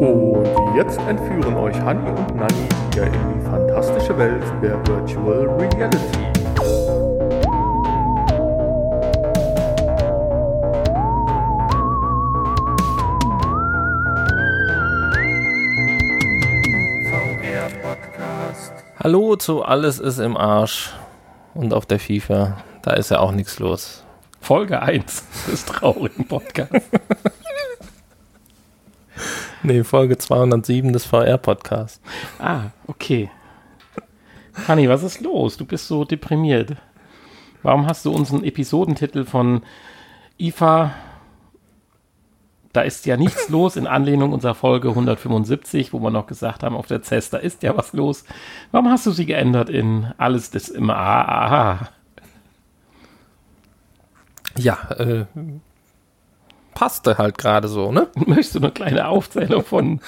Und jetzt entführen euch Hani und Nani wieder in die fantastische Welt der Virtual Reality. Hallo zu Alles ist im Arsch und auf der FIFA. Da ist ja auch nichts los. Folge 1 des traurigen Podcasts. Nee, Folge 207 des VR-Podcasts. ah, okay. Fanny, was ist los? Du bist so deprimiert. Warum hast du unseren Episodentitel von IFA da ist ja nichts los in Anlehnung unserer Folge 175, wo wir noch gesagt haben, auf der CES, da ist ja was los. Warum hast du sie geändert in alles das im AA? Ja, äh, passte halt gerade so, ne? Möchtest du eine kleine Aufzählung von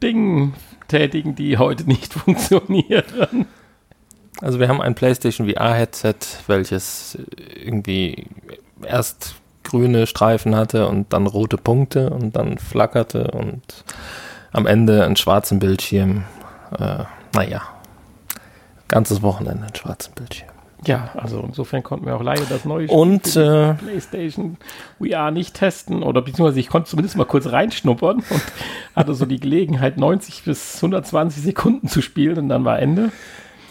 Dingen tätigen, die heute nicht funktionieren? Also wir haben ein PlayStation VR-Headset, welches irgendwie erst grüne Streifen hatte und dann rote Punkte und dann flackerte und am Ende einen schwarzen Bildschirm. Äh, naja, ganzes Wochenende einen schwarzen Bildschirm. Ja, also insofern konnten wir auch leider das neue Spiel und, äh, PlayStation VR nicht testen oder beziehungsweise ich konnte zumindest mal kurz reinschnuppern und hatte so die Gelegenheit 90 bis 120 Sekunden zu spielen und dann war Ende.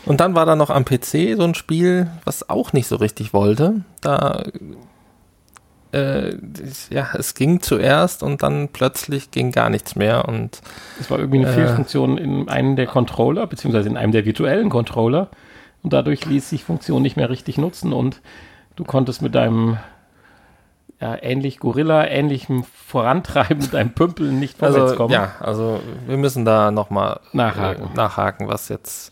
Und dann war da noch am PC so ein Spiel, was auch nicht so richtig wollte. Da äh, ja, es ging zuerst und dann plötzlich ging gar nichts mehr und es war irgendwie eine äh, Fehlfunktion in einem der Controller beziehungsweise in einem der virtuellen Controller und dadurch ließ sich Funktion nicht mehr richtig nutzen und du konntest mit deinem ja, ähnlich Gorilla, ähnlichem Vorantreiben deinem Pümpeln nicht vorwärts also, kommen. Ja, also wir müssen da nochmal nachhaken. Äh, nachhaken, was jetzt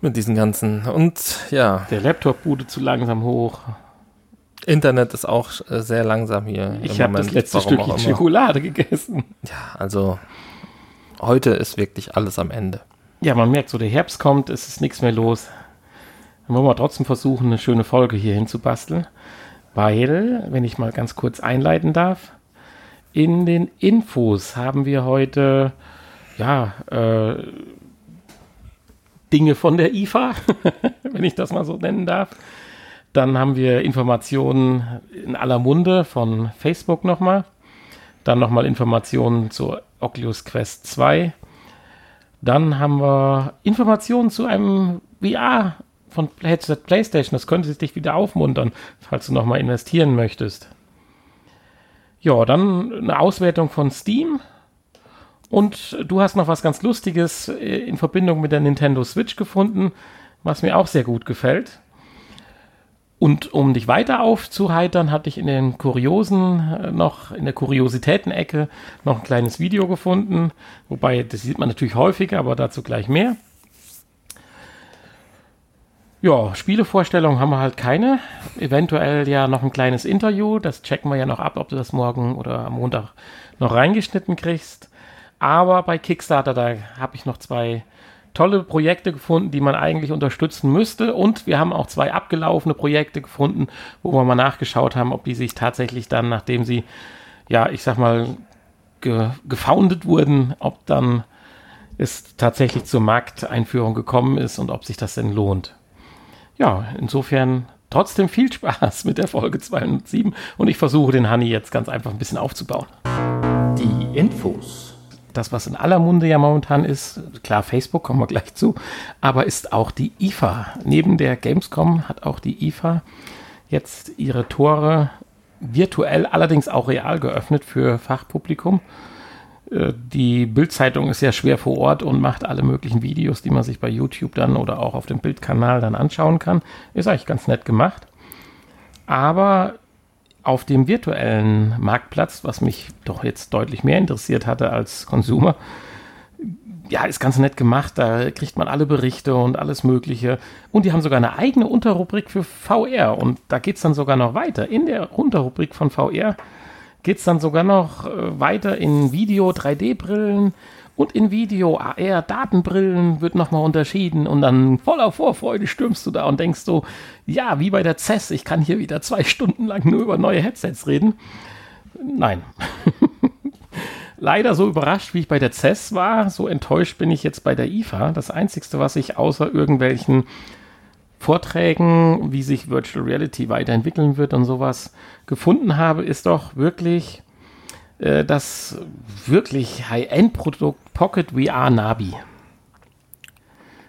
mit diesen ganzen und ja. Der Laptop bude zu langsam hoch. Internet ist auch äh, sehr langsam hier. Ich habe das letzte Stückchen Schokolade gegessen. Ja, also heute ist wirklich alles am Ende. Ja, man merkt, so der Herbst kommt, es ist nichts mehr los. Dann wollen wir trotzdem versuchen, eine schöne Folge hier hinzubasteln. Weil, wenn ich mal ganz kurz einleiten darf, in den Infos haben wir heute, ja, äh, Dinge von der IFA, wenn ich das mal so nennen darf. Dann haben wir Informationen in aller Munde von Facebook nochmal. Dann nochmal Informationen zur Oculus Quest 2. Dann haben wir Informationen zu einem VR von Headset PlayStation. Das könnte dich wieder aufmuntern, falls du nochmal investieren möchtest. Ja, dann eine Auswertung von Steam. Und du hast noch was ganz Lustiges äh, in Verbindung mit der Nintendo Switch gefunden, was mir auch sehr gut gefällt. Und um dich weiter aufzuheitern, hatte ich in den Kuriosen äh, noch, in der Kuriositäten-Ecke noch ein kleines Video gefunden. Wobei, das sieht man natürlich häufiger, aber dazu gleich mehr. Ja, Spielevorstellungen haben wir halt keine. Eventuell ja noch ein kleines Interview. Das checken wir ja noch ab, ob du das morgen oder am Montag noch reingeschnitten kriegst. Aber bei Kickstarter, da habe ich noch zwei tolle Projekte gefunden, die man eigentlich unterstützen müsste. Und wir haben auch zwei abgelaufene Projekte gefunden, wo wir mal nachgeschaut haben, ob die sich tatsächlich dann, nachdem sie, ja, ich sag mal, ge gefoundet wurden, ob dann es tatsächlich zur Markteinführung gekommen ist und ob sich das denn lohnt. Ja, insofern trotzdem viel Spaß mit der Folge 207 und ich versuche den Honey jetzt ganz einfach ein bisschen aufzubauen. Die Infos das, was in aller Munde ja momentan ist, klar, Facebook kommen wir gleich zu, aber ist auch die IFA. Neben der Gamescom hat auch die IFA jetzt ihre Tore virtuell, allerdings auch real geöffnet für Fachpublikum. Äh, die Bildzeitung ist ja schwer vor Ort und macht alle möglichen Videos, die man sich bei YouTube dann oder auch auf dem Bildkanal dann anschauen kann. Ist eigentlich ganz nett gemacht. Aber auf dem virtuellen Marktplatz, was mich doch jetzt deutlich mehr interessiert hatte als Consumer, ja, ist ganz nett gemacht. Da kriegt man alle Berichte und alles Mögliche. Und die haben sogar eine eigene Unterrubrik für VR. Und da geht es dann sogar noch weiter. In der Unterrubrik von VR geht es dann sogar noch äh, weiter in Video, 3D-Brillen, und in Video, AR, Datenbrillen wird nochmal unterschieden und dann voller Vorfreude stürmst du da und denkst so, ja, wie bei der CES, ich kann hier wieder zwei Stunden lang nur über neue Headsets reden. Nein. leider so überrascht, wie ich bei der CES war, so enttäuscht bin ich jetzt bei der IFA. Das Einzige, was ich außer irgendwelchen Vorträgen, wie sich Virtual Reality weiterentwickeln wird und sowas gefunden habe, ist doch wirklich äh, das wirklich High-End-Produkt Pocket VR Nabi.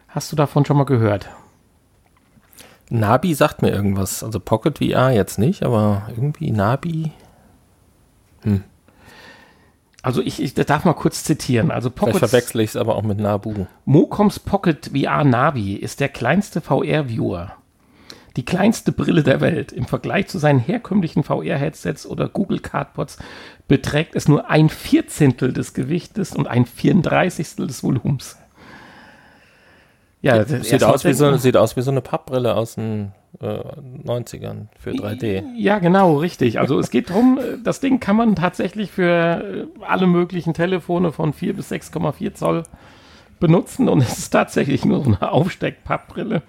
Hast du davon schon mal gehört? Nabi sagt mir irgendwas. Also Pocket VR jetzt nicht, aber irgendwie Nabi. Hm. Also ich, ich darf mal kurz zitieren. Also Pockets, Vielleicht verwechsle ich es aber auch mit Nabu. Mocoms Pocket VR Navi ist der kleinste VR-Viewer. Die kleinste Brille der Welt. Im Vergleich zu seinen herkömmlichen VR-Headsets oder Google Cardboards beträgt es nur ein Vierzehntel des Gewichtes und ein Vierunddreißigstel des Volumens. Ja, sieht aus, wie so, sieht aus wie so eine Pappbrille aus den äh, 90ern für 3D. Ja, genau, richtig. Also es geht darum, äh, das Ding kann man tatsächlich für äh, alle möglichen Telefone von 4 bis 6,4 Zoll benutzen und es ist tatsächlich nur so eine Aufsteckpappbrille,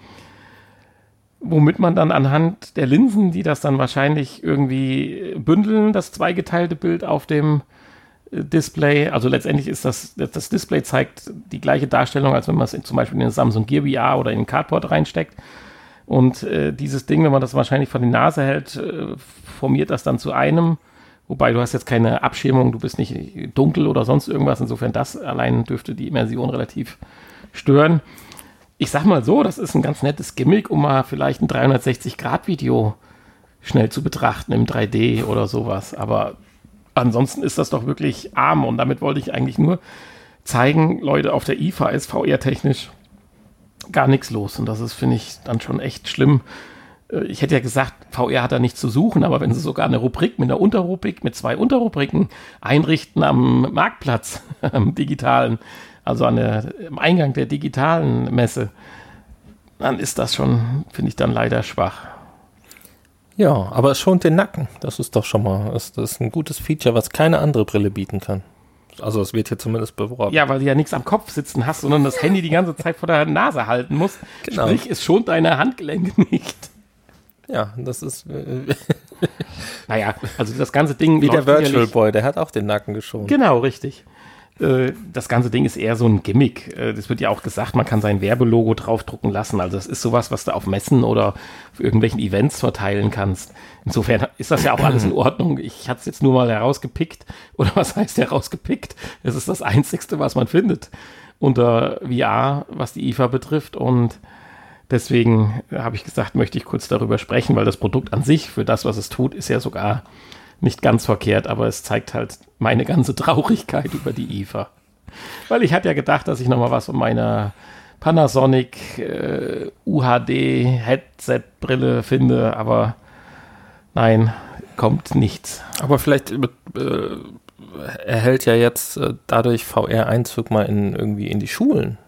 womit man dann anhand der Linsen, die das dann wahrscheinlich irgendwie bündeln, das zweigeteilte Bild auf dem Display, also letztendlich ist das, das Display zeigt die gleiche Darstellung, als wenn man es zum Beispiel in den Samsung Gear VR oder in den Cardboard reinsteckt. Und äh, dieses Ding, wenn man das wahrscheinlich vor die Nase hält, äh, formiert das dann zu einem. Wobei du hast jetzt keine Abschirmung, du bist nicht dunkel oder sonst irgendwas. Insofern das allein dürfte die Immersion relativ stören. Ich sag mal so, das ist ein ganz nettes Gimmick, um mal vielleicht ein 360-Grad-Video schnell zu betrachten im 3D oder sowas. Aber ansonsten ist das doch wirklich arm und damit wollte ich eigentlich nur zeigen, Leute, auf der IFA ist VR-technisch gar nichts los und das ist, finde ich, dann schon echt schlimm. Äh, ich hätte ja gesagt, VR hat da nichts zu suchen, aber wenn sie sogar eine Rubrik mit einer Unterrubrik, mit zwei Unterrubriken einrichten am Marktplatz, am digitalen, also an der, am Eingang der digitalen Messe, dann ist das schon, finde ich, dann leider schwach. Ja, aber es schont den Nacken. Das ist doch schon mal, das, ist ein gutes Feature, was keine andere Brille bieten kann. Also es wird hier zumindest beworben. Ja, weil du ja nichts am Kopf sitzen hast, sondern das Handy die ganze Zeit vor der Nase halten musst. Genau. Sprich, es schont deine Handgelenke nicht. Ja, das ist. Äh, naja, also das ganze Ding. Wie der Virtual Boy, der hat auch den Nacken geschont. Genau, richtig. Äh, das ganze Ding ist eher so ein Gimmick. Äh, das wird ja auch gesagt, man kann sein Werbelogo draufdrucken lassen. Also das ist sowas, was du auf Messen oder auf irgendwelchen Events verteilen kannst. Insofern ist das ja auch alles in Ordnung. Ich hatte es jetzt nur mal herausgepickt. Oder was heißt herausgepickt? Es ist das Einzigste, was man findet unter VR, was die IFA betrifft. Und deswegen habe ich gesagt, möchte ich kurz darüber sprechen, weil das Produkt an sich, für das, was es tut, ist ja sogar nicht ganz verkehrt, aber es zeigt halt meine ganze Traurigkeit über die IFA. Weil ich hatte ja gedacht, dass ich nochmal was von meiner Panasonic äh, UHD Headset Brille finde, aber nein, kommt nichts. Aber vielleicht äh, erhält ja jetzt äh, dadurch VR Einzug mal in irgendwie in die Schulen.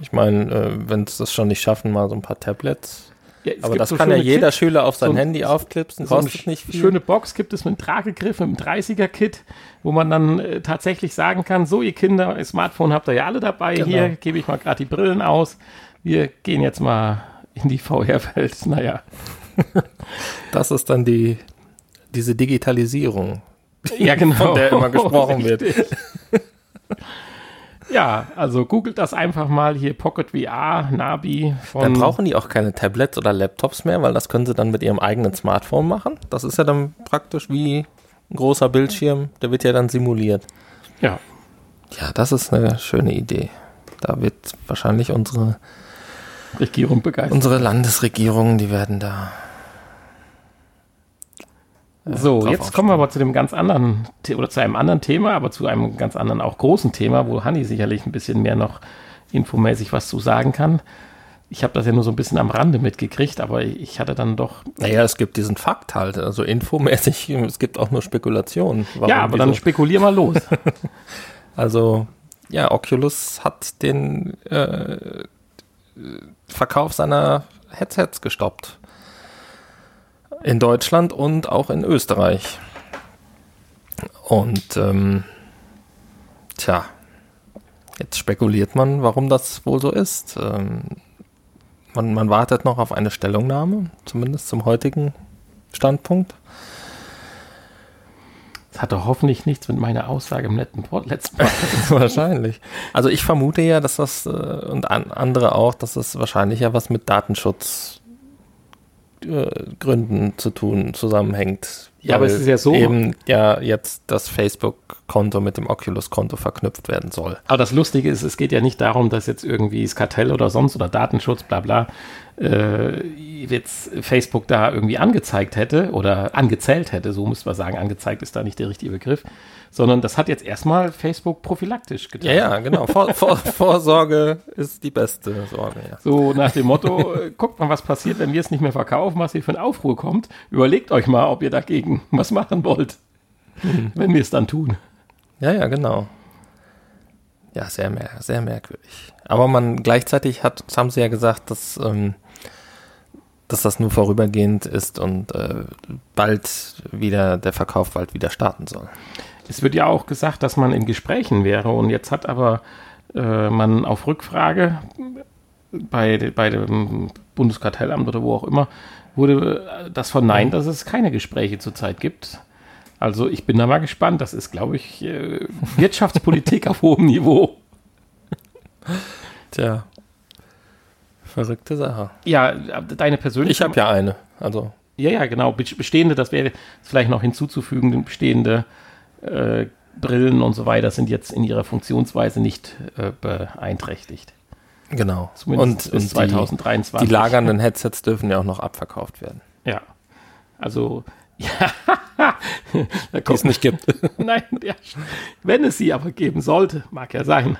Ich meine, äh, wenn es das schon nicht schaffen, mal so ein paar Tablets ja, aber das so kann ja jeder Kit, Schüler auf sein so Handy aufklipsen, so kostet nicht viel. Schöne Box gibt es mit einem Tragegriff, mit einem 30er-Kit, wo man dann äh, tatsächlich sagen kann, so ihr Kinder, ihr Smartphone habt ihr ja alle dabei, genau. hier gebe ich mal gerade die Brillen aus, wir gehen jetzt mal in die VR-Welt, naja. das ist dann die, diese Digitalisierung, ja, genau. von der immer gesprochen wird. Ja, also googelt das einfach mal hier Pocket VR, Nabi. dann brauchen die auch keine Tablets oder Laptops mehr, weil das können sie dann mit ihrem eigenen Smartphone machen. Das ist ja dann praktisch wie ein großer Bildschirm, der wird ja dann simuliert. Ja. Ja, das ist eine schöne Idee. Da wird wahrscheinlich unsere Regierung begeistert. Unsere Landesregierung, die werden da so, jetzt kommen wir aber zu dem ganz anderen, oder zu einem anderen Thema, aber zu einem ganz anderen, auch großen Thema, wo Hanni sicherlich ein bisschen mehr noch infomäßig was zu sagen kann. Ich habe das ja nur so ein bisschen am Rande mitgekriegt, aber ich hatte dann doch. Naja, es gibt diesen Fakt halt, also infomäßig, es gibt auch nur Spekulationen. ja, aber dann spekulier mal los. also, ja, Oculus hat den äh, Verkauf seiner Headsets gestoppt. In Deutschland und auch in Österreich. Und ähm, tja, jetzt spekuliert man, warum das wohl so ist. Ähm, man, man wartet noch auf eine Stellungnahme, zumindest zum heutigen Standpunkt. hatte hoffentlich nichts mit meiner Aussage im letzten Pod letzten wahrscheinlich. Also ich vermute ja, dass das äh, und an, andere auch, dass das wahrscheinlich ja was mit Datenschutz Gründen zu tun zusammenhängt. Ja, aber es ist ja so. Eben ja jetzt das Facebook-Konto mit dem Oculus-Konto verknüpft werden soll. Aber das Lustige ist, es geht ja nicht darum, dass jetzt irgendwie das Kartell oder sonst oder Datenschutz, bla bla, äh, jetzt Facebook da irgendwie angezeigt hätte oder angezählt hätte, so muss man sagen, angezeigt ist da nicht der richtige Begriff, sondern das hat jetzt erstmal Facebook prophylaktisch getan. Ja, ja, genau. Vor, vor, Vorsorge ist die beste Sorge. Ja. So nach dem Motto, äh, guckt mal, was passiert, wenn wir es nicht mehr verkaufen, was hier für ein Aufruhr kommt. Überlegt euch mal, ob ihr dagegen was machen wollt, mhm. wenn wir es dann tun. Ja, ja, genau. Ja, sehr, mer sehr merkwürdig. Aber man gleichzeitig hat, das haben sie ja gesagt, dass, ähm, dass das nur vorübergehend ist und äh, bald wieder der Verkauf bald wieder starten soll. Es wird ja auch gesagt, dass man in Gesprächen wäre und jetzt hat aber äh, man auf Rückfrage bei, bei dem Bundeskartellamt oder wo auch immer, wurde das verneint, dass es keine Gespräche zurzeit gibt. Also ich bin da mal gespannt. Das ist, glaube ich, äh, Wirtschaftspolitik auf hohem Niveau. Tja. Verrückte Sache. Ja, deine persönliche. Ich habe ja eine. Also. Ja, ja, genau. Bestehende, das wäre vielleicht noch hinzuzufügen, bestehende äh, Brillen und so weiter sind jetzt in ihrer Funktionsweise nicht äh, beeinträchticht. Genau. Zumindest und, bis und 2023. Die, die lagernden Headsets dürfen ja auch noch abverkauft werden. Ja. Also, ja. Die es nicht gibt. Nein, ja. wenn es sie aber geben sollte, mag ja sein,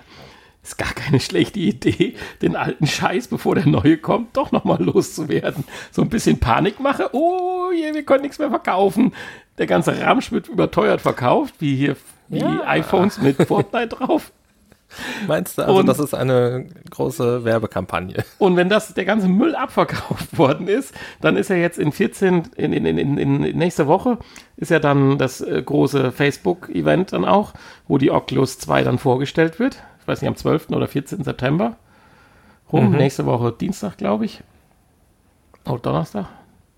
ist gar keine schlechte Idee, den alten Scheiß, bevor der neue kommt, doch nochmal loszuwerden. So ein bisschen Panik mache. Oh, je, wir können nichts mehr verkaufen. Der ganze Ramsch wird überteuert verkauft, wie hier wie ja. iPhones mit Fortnite drauf. Meinst du, also und, das ist eine große Werbekampagne? Und wenn das der ganze Müll abverkauft worden ist, dann ist ja jetzt in 14, in, in, in, in nächste Woche ist ja dann das äh, große Facebook-Event dann auch, wo die Oculus 2 dann vorgestellt wird ich weiß nicht, am 12. oder 14. September rum. Mhm. Nächste Woche Dienstag, glaube ich. Oder oh, Donnerstag.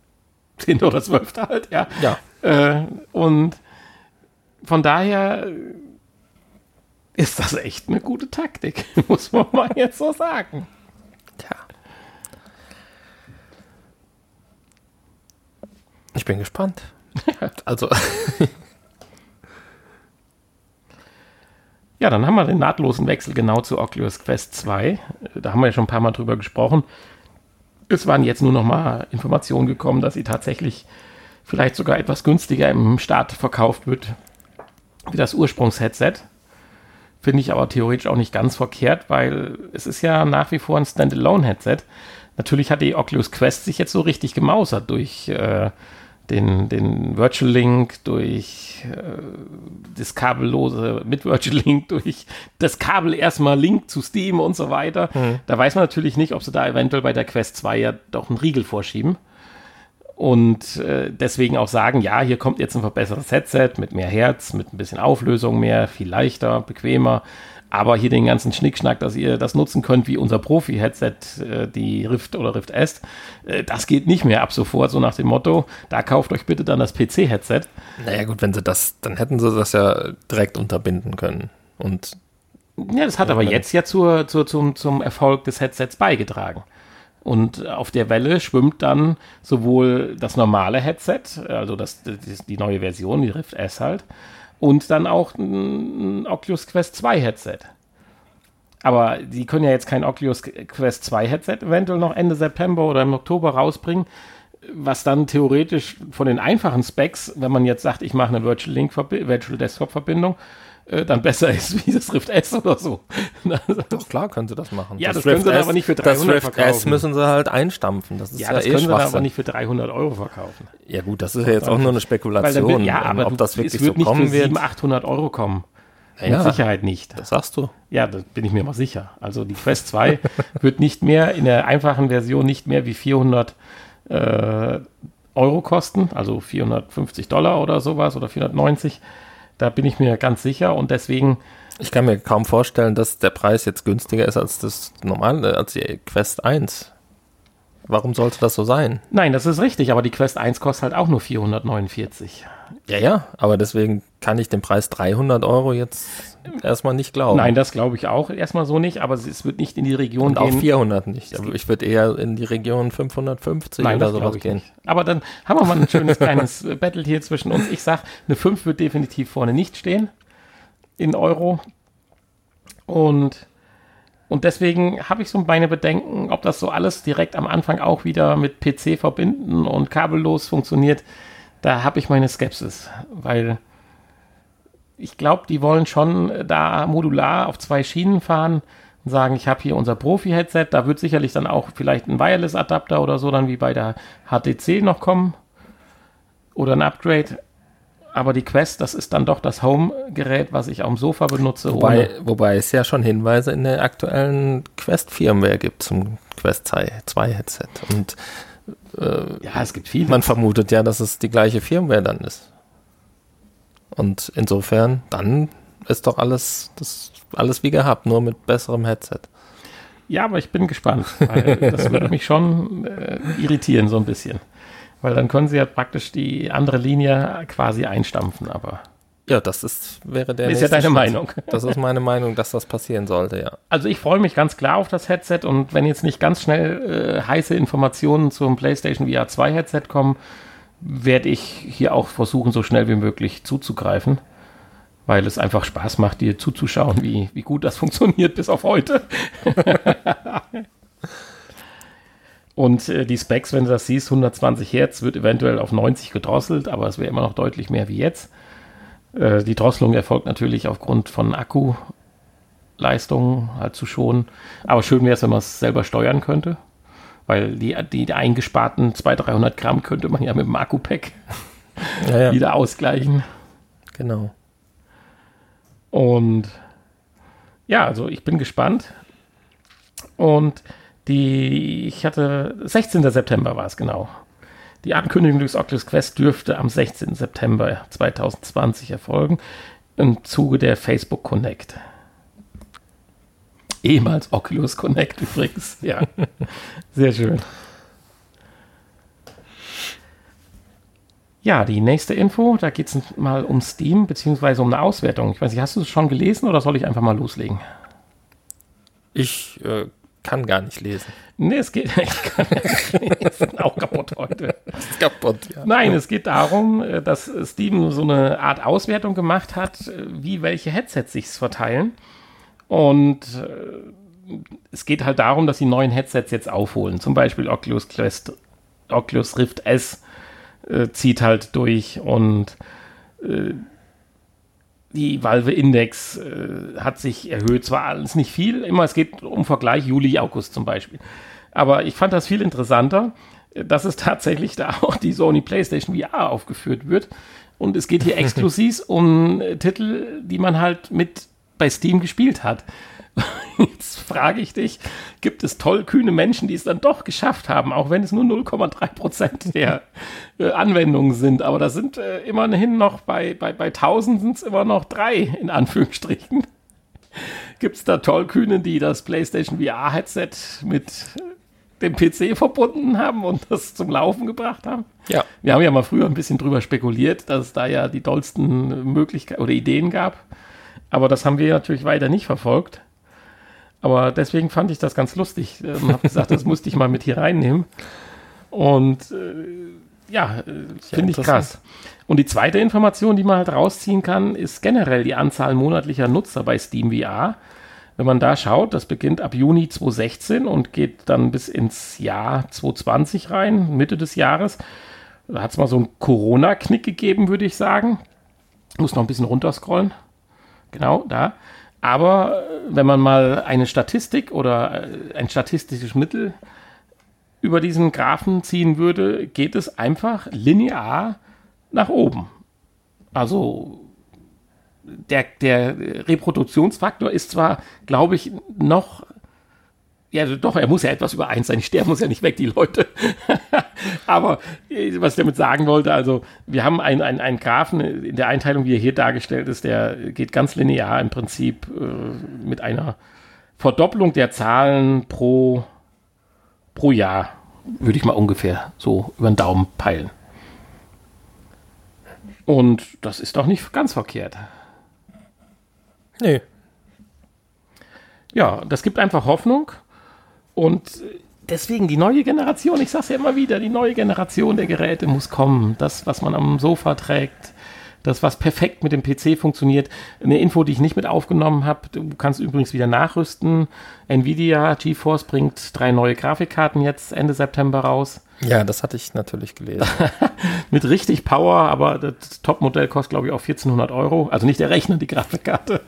10. oder 12. halt, ja. Ja. Äh, und von daher ist das echt eine gute Taktik, muss man mal jetzt so sagen. Tja. Ich bin gespannt. also, Ja, dann haben wir den nahtlosen Wechsel genau zu Oculus Quest 2. Da haben wir ja schon ein paar Mal drüber gesprochen. Es waren jetzt nur noch mal Informationen gekommen, dass sie tatsächlich vielleicht sogar etwas günstiger im Start verkauft wird wie das Ursprungsheadset. Finde ich aber theoretisch auch nicht ganz verkehrt, weil es ist ja nach wie vor ein Standalone-Headset. Natürlich hat die Oculus Quest sich jetzt so richtig gemausert durch äh, den, den Virtual Link, durch äh, das kabellose mit Virtual Link, durch das Kabel erstmal Link zu Steam und so weiter. Mhm. Da weiß man natürlich nicht, ob sie da eventuell bei der Quest 2 ja doch einen Riegel vorschieben. Und äh, deswegen auch sagen, ja, hier kommt jetzt ein verbessertes Headset mit mehr Herz, mit ein bisschen Auflösung mehr, viel leichter, bequemer aber hier den ganzen Schnickschnack, dass ihr das nutzen könnt wie unser Profi-Headset, äh, die Rift oder Rift S, äh, das geht nicht mehr ab sofort, so nach dem Motto, da kauft euch bitte dann das PC-Headset. Naja gut, wenn sie das, dann hätten sie das ja direkt unterbinden können und ja, das hat aber jetzt ja zur, zur, zum, zum Erfolg des Headsets beigetragen. Und auf der Welle schwimmt dann sowohl das normale Headset, also das, das, die neue Version, die Rift S halt, und dann auch ein Oculus Quest 2 Headset. Aber die können ja jetzt kein Oculus Quest 2 Headset eventuell noch Ende September oder im Oktober rausbringen, was dann theoretisch von den einfachen Specs, wenn man jetzt sagt, ich mache eine Virtual Link Virtual Desktop Verbindung, äh, dann besser ist wie das Rift S oder so. Doch klar können sie das machen. Ja, das, das können sie S, aber nicht für 300 das Rift verkaufen. S müssen sie halt einstampfen. Das ist ja, ja das eh können sie aber nicht für 300 Euro verkaufen. Ja gut, das ist ja jetzt auch nur eine Spekulation. Will, ja, aber ob das wirklich es wird so kommen nicht für 700, 800 Euro kommen. Ja, Mit Sicherheit nicht. Das sagst du. Ja, da bin ich mir mal sicher. Also die Quest 2 wird nicht mehr in der einfachen Version nicht mehr wie 400 äh, Euro kosten, also 450 Dollar oder sowas oder 490 da bin ich mir ganz sicher und deswegen. Ich kann mir kaum vorstellen, dass der Preis jetzt günstiger ist als das normale, als die Quest 1. Warum sollte das so sein? Nein, das ist richtig, aber die Quest 1 kostet halt auch nur 449. Ja, ja, aber deswegen kann ich den Preis 300 Euro jetzt erstmal nicht glauben. Nein, das glaube ich auch erstmal so nicht, aber es wird nicht in die Region Und auch gehen. 400 nicht. Aber ich würde eher in die Region 550 Nein, oder das sowas gehen. nicht. Aber dann haben wir mal ein schönes kleines äh, Battle hier zwischen uns. Ich sage, eine 5 wird definitiv vorne nicht stehen in Euro. Und, und deswegen habe ich so meine Bedenken, ob das so alles direkt am Anfang auch wieder mit PC verbinden und kabellos funktioniert. Da habe ich meine Skepsis, weil ich glaube, die wollen schon da modular auf zwei Schienen fahren und sagen, ich habe hier unser Profi-Headset, da wird sicherlich dann auch vielleicht ein Wireless-Adapter oder so dann wie bei der HTC noch kommen oder ein Upgrade. Aber die Quest, das ist dann doch das Home-Gerät, was ich am Sofa benutze. Wobei, wobei es ja schon Hinweise in der aktuellen Quest-Firmware gibt zum Quest 2 Headset. Und ja, es gibt viele. man vermutet ja, dass es die gleiche Firmware dann ist. Und insofern, dann ist doch alles, das, alles wie gehabt, nur mit besserem Headset. Ja, aber ich bin gespannt, das würde mich schon äh, irritieren so ein bisschen. Weil dann können sie ja praktisch die andere Linie quasi einstampfen, aber Ja, das ist, wäre der ist ja deine Schritt. Meinung. Das ist meine Meinung, dass das passieren sollte, ja. Also ich freue mich ganz klar auf das Headset und wenn jetzt nicht ganz schnell äh, heiße Informationen zum PlayStation VR 2 Headset kommen, werde ich hier auch versuchen, so schnell wie möglich zuzugreifen, weil es einfach Spaß macht, dir zuzuschauen, wie, wie gut das funktioniert bis auf heute. und äh, die Specs, wenn du das siehst, 120 Hertz wird eventuell auf 90 gedrosselt, aber es wäre immer noch deutlich mehr wie jetzt. Äh, die Drosselung erfolgt natürlich aufgrund von Akkuleistungen halt zu schonen. Aber schön wäre es, wenn man es selber steuern könnte. Weil die, die, eingesparten 200, 300 Gramm könnte man ja mit dem Akku-Pack Ja, ja, wieder ausgleichen. genau. Und ja, also ich bin gespannt. Und die, ich hatte, 16. September war es genau. Die Ankündigung des Oculus Quest dürfte am 16. September 2020 erfolgen, im Zuge der Facebook Connect. Ehemals Oculus Connect übrigens, ja. Sehr schön. Ja, die nächste Info, da geht es mal um Steam, beziehungsweise um eine Auswertung. Ich weiß nicht, hast du es schon gelesen oder soll ich einfach mal loslegen? Ich äh, kann gar nicht lesen. Nee, es geht. Ich kann, ich bin auch kaputt heute. Ist kaputt, ja. Nein, es geht darum, äh, dass Steam so eine Art Auswertung gemacht hat, äh, wie welche Headsets sich verteilen. Und äh, es geht halt darum, dass die neuen Headsets jetzt aufholen. Zum Beispiel Oculus Quest, Oculus Rift S äh, zieht halt durch und äh, die Valve Index äh, hat sich erhöht. Zwar alles nicht viel, immer es geht um Vergleich Juli, August zum Beispiel. Aber ich fand das viel interessanter, äh, dass es tatsächlich da auch die Sony PlayStation VR aufgeführt wird. Und es geht hier exklusiv um äh, Titel, die man halt mit bei Steam gespielt hat. Jetzt frage ich dich, gibt es tollkühne Menschen, die es dann doch geschafft haben, auch wenn es nur 0,3 Prozent der äh, Anwendungen sind. Aber das sind äh, immerhin noch bei, bei, bei 1000 sind es immer noch drei, in Anführungsstrichen. Gibt es da Tollkühne, die das PlayStation VR-Headset mit dem PC verbunden haben und das zum Laufen gebracht haben? Ja, Wir haben ja mal früher ein bisschen drüber spekuliert, dass es da ja die tollsten Möglichkeiten oder Ideen gab. Aber das haben wir natürlich weiter nicht verfolgt. Aber deswegen fand ich das ganz lustig. Ähm, habe gesagt, das musste ich mal mit hier reinnehmen. Und äh, ja, äh, finde ich krass. Und die zweite Information, die man halt rausziehen kann, ist generell die Anzahl monatlicher Nutzer bei Steam VR. Wenn man da schaut, das beginnt ab Juni 2016 und geht dann bis ins Jahr 2020 rein, Mitte des Jahres. Da hat es mal so einen Corona-Knick gegeben, würde ich sagen. Muss noch ein bisschen runterscrollen. Genau, da. Aber äh, wenn man mal eine Statistik oder äh, ein statistisches Mittel über diesen Graphen ziehen würde, geht es einfach linear nach oben. Also der, der Reproduktionsfaktor ist zwar, glaube ich, noch, ja doch, er muss ja etwas über eins sein, die sterben muss ja nicht weg, die Leute. Aber äh, was ich damit sagen wollte, also wir haben einen ein Graphen in der Einteilung, wie er hier dargestellt ist, der geht ganz linear im Prinzip äh, mit einer Verdopplung der Zahlen pro, pro Jahr würde ich mal ungefähr so über den Daumen peilen. Und das ist doch nicht ganz verkehrt. Nee. Ja, das gibt einfach Hoffnung. Und deswegen die neue Generation, ich sage es ja immer wieder, die neue Generation der Geräte muss kommen. Das, was man am Sofa trägt, das, was perfekt mit dem PC funktioniert. Eine Info, die ich nicht mit aufgenommen habe, du kannst übrigens wieder nachrüsten. Nvidia GeForce bringt drei neue Grafikkarten jetzt Ende September raus. Ja, das hatte ich natürlich gelesen. mit richtig Power, aber das Topmodell kostet, glaube ich, auch 1400 Euro. Also nicht der Rechner, die Grafikkarte.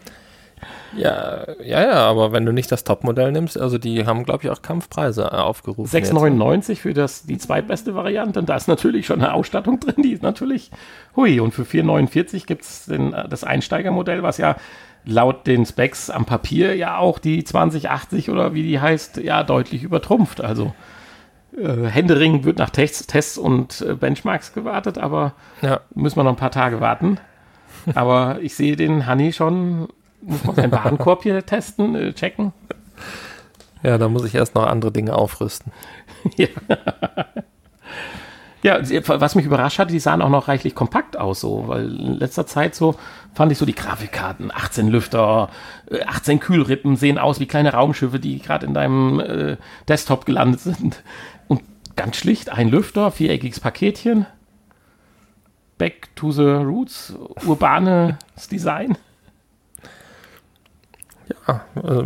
Ja, ja, ja, aber wenn du nicht das Topmodell nimmst, also die haben, glaube ich, auch Kampfpreise äh, aufgerufen. 6,99 für das, die zweitbeste Variante. Und da ist natürlich schon eine Ausstattung drin, die ist natürlich hui. Und für 4,49 gibt es das Einsteigermodell, was ja laut den Specs am Papier ja auch die 2080 oder wie die heißt, ja deutlich übertrumpft. Also äh, Händering wird nach Tests, Tests und äh, Benchmarks gewartet, aber ja. müssen wir noch ein paar Tage warten. Aber ich sehe den Honey schon muss man seinen Warenkorb hier testen, äh, checken? Ja, da muss ich erst noch andere Dinge aufrüsten. ja. Ja, was mich überrascht hat, die sahen auch noch reichlich kompakt aus, so, weil in letzter Zeit so fand ich so die Grafikkarten, 18 Lüfter, 18 äh, Kühlrippen sehen aus wie kleine Raumschiffe, die gerade in deinem äh, Desktop gelandet sind. Und ganz schlicht ein Lüfter, viereckiges Paketchen, Back to the Roots, urbanes Design. Ja, äh,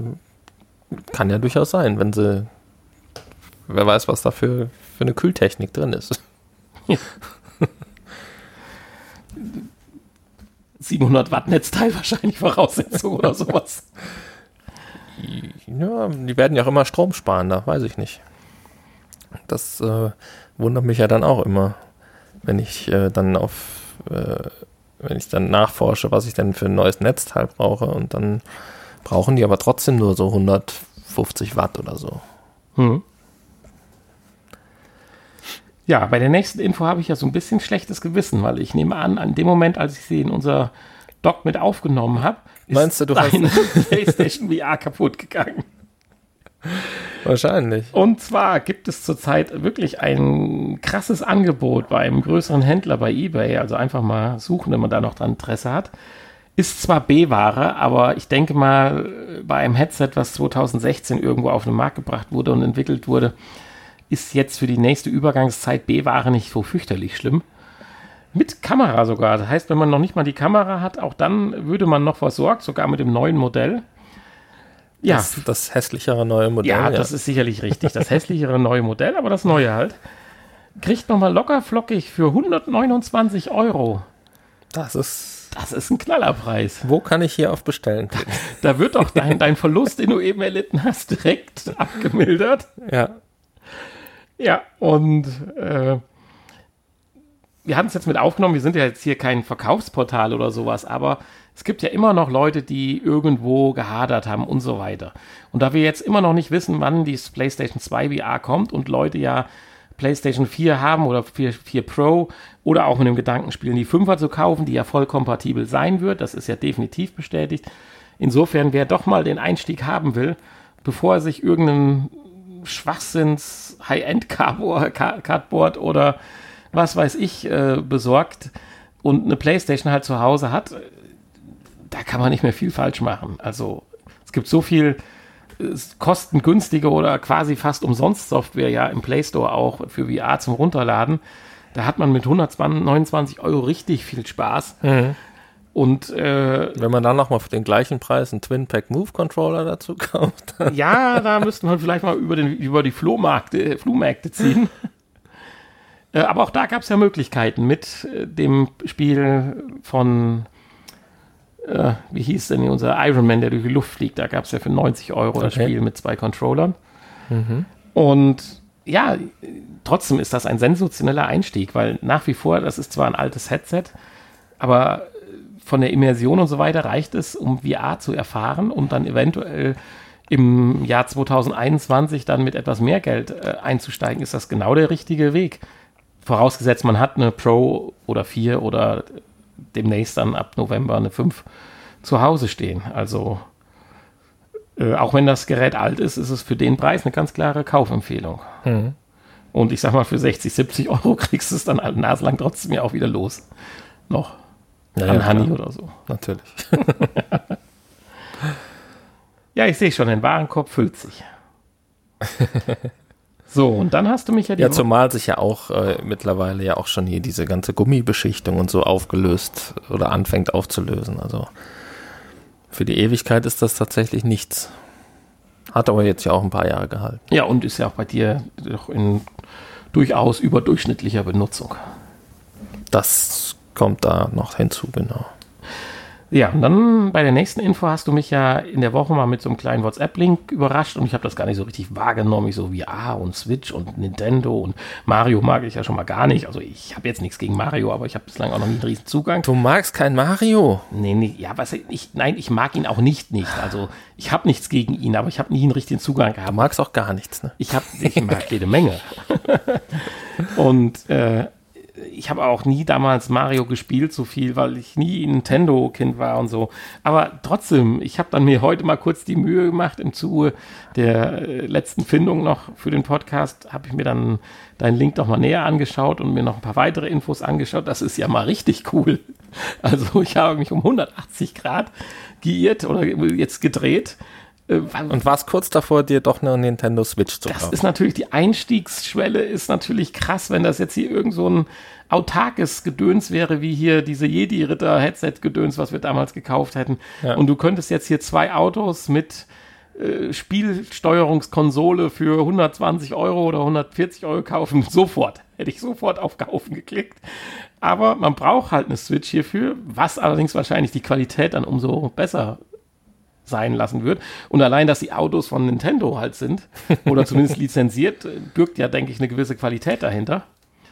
kann ja durchaus sein, wenn sie, wer weiß, was da für, für eine Kühltechnik drin ist. 700 Watt Netzteil wahrscheinlich Voraussetzung oder sowas. Ja, die werden ja auch immer Strom sparen, da weiß ich nicht. Das äh, wundert mich ja dann auch immer, wenn ich äh, dann auf, äh, wenn ich dann nachforsche, was ich denn für ein neues Netzteil brauche und dann brauchen die aber trotzdem nur so 150 Watt oder so. Hm. Ja, bei der nächsten Info habe ich ja so ein bisschen schlechtes Gewissen, weil ich nehme an, an dem Moment, als ich sie in unser Doc mit aufgenommen habe, ist Meinst du, du deine PlayStation VR kaputt gegangen. Wahrscheinlich. Und zwar gibt es zurzeit wirklich ein krasses Angebot bei einem größeren Händler bei eBay. Also einfach mal suchen, wenn man da noch dran Interesse hat. Ist zwar B-Ware, aber ich denke mal, bei einem Headset, was 2016 irgendwo auf den Markt gebracht wurde und entwickelt wurde, ist jetzt für die nächste Übergangszeit B-Ware nicht so fürchterlich schlimm. Mit Kamera sogar. Das heißt, wenn man noch nicht mal die Kamera hat, auch dann würde man noch versorgt, sogar mit dem neuen Modell. Ja. Das, das hässlichere neue Modell. Ja, ja, das ist sicherlich richtig. Das hässlichere neue Modell, aber das neue halt. Kriegt man mal locker flockig für 129 Euro. Das ist das ist ein Knallerpreis. Wo kann ich hier auf Bestellen klicken? Da wird doch dein, dein Verlust, den du eben erlitten hast, direkt abgemildert. Ja. Ja, und äh, wir hatten es jetzt mit aufgenommen, wir sind ja jetzt hier kein Verkaufsportal oder sowas, aber es gibt ja immer noch Leute, die irgendwo gehadert haben und so weiter. Und da wir jetzt immer noch nicht wissen, wann die PlayStation 2 VR kommt und Leute ja PlayStation 4 haben oder 4, 4 Pro oder auch mit dem Gedanken spielen, die 5er zu kaufen, die ja voll kompatibel sein wird. Das ist ja definitiv bestätigt. Insofern, wer doch mal den Einstieg haben will, bevor er sich irgendeinen Schwachsinns High-End-Cardboard oder was weiß ich äh, besorgt und eine Playstation halt zu Hause hat, da kann man nicht mehr viel falsch machen. Also es gibt so viel kostengünstige oder quasi fast umsonst Software ja im Play Store auch für VR zum Runterladen. Da hat man mit 129 Euro richtig viel Spaß. Mhm. Und äh, wenn man dann noch mal für den gleichen Preis einen Twin Pack Move Controller dazu kauft, ja, da müssten wir vielleicht mal über, den, über die Flohmärkte, Flohmärkte ziehen. äh, aber auch da gab es ja Möglichkeiten mit äh, dem Spiel von äh, wie hieß denn unser Iron Man, der durch die Luft fliegt. Da gab es ja für 90 Euro okay. das Spiel mit zwei Controllern. Mhm. Und ja, trotzdem ist das ein sensationeller Einstieg, weil nach wie vor, das ist zwar ein altes Headset, aber von der Immersion und so weiter reicht es, um VR zu erfahren und dann eventuell im Jahr 2021 dann mit etwas mehr Geld äh, einzusteigen, ist das genau der richtige Weg. Vorausgesetzt, man hat eine Pro oder 4 oder demnächst dann ab November eine 5 zu Hause stehen. Also äh, auch wenn das Gerät alt ist, ist es für den Preis eine ganz klare Kaufempfehlung. Mhm. Und ich sag mal, für 60, 70 Euro kriegst du es dann naselang trotzdem ja auch wieder los. Noch. Ja, An Honey oder so. Natürlich. Ja, ich sehe schon, dein Warenkorb füllt sich. so, und dann hast du mich ja die Ja, zumal sich ja auch äh, mittlerweile ja auch schon hier diese ganze Gummibeschichtung und so aufgelöst oder anfängt aufzulösen. Also für die Ewigkeit ist das tatsächlich nichts. Hat aber jetzt ja auch ein paar Jahre gehalten. Ja, und ist ja auch bei dir doch in durchaus überdurchschnittlicher Benutzung. Das kommt da noch hinzu, genau. Ja, und dann bei der nächsten Info hast du mich ja in der Woche mal mit so einem kleinen WhatsApp-Link überrascht und ich habe das gar nicht so richtig wahrgenommen. Ich so wie ah und Switch und Nintendo und Mario mag ich ja schon mal gar nicht. Also ich habe jetzt nichts gegen Mario, aber ich habe bislang auch noch nie einen riesen Zugang. Du magst kein Mario. Nee, nee, ja, was ich, nein, ich mag ihn auch nicht nicht. Also ich habe nichts gegen ihn, aber ich habe nie einen richtigen Zugang Du gehabt. magst auch gar nichts, ne? Ich, hab, ich mag jede Menge. Und äh, ich habe auch nie damals Mario gespielt, so viel, weil ich nie Nintendo-Kind war und so. Aber trotzdem, ich habe dann mir heute mal kurz die Mühe gemacht, im Zuge der äh, letzten Findung noch für den Podcast, habe ich mir dann deinen Link noch mal näher angeschaut und mir noch ein paar weitere Infos angeschaut. Das ist ja mal richtig cool. Also ich habe mich um 180 Grad geirrt oder jetzt gedreht. Äh, Und warst kurz davor, dir doch eine Nintendo Switch zu das kaufen. ist natürlich, die Einstiegsschwelle ist natürlich krass, wenn das jetzt hier irgend so ein autarkes Gedöns wäre, wie hier diese Jedi-Ritter-Headset-Gedöns, was wir damals gekauft hätten. Ja. Und du könntest jetzt hier zwei Autos mit äh, Spielsteuerungskonsole für 120 Euro oder 140 Euro kaufen. Sofort. Hätte ich sofort auf Kaufen geklickt. Aber man braucht halt eine Switch hierfür, was allerdings wahrscheinlich die Qualität dann umso besser sein lassen wird. Und allein, dass die Autos von Nintendo halt sind, oder zumindest lizenziert, birgt ja, denke ich, eine gewisse Qualität dahinter.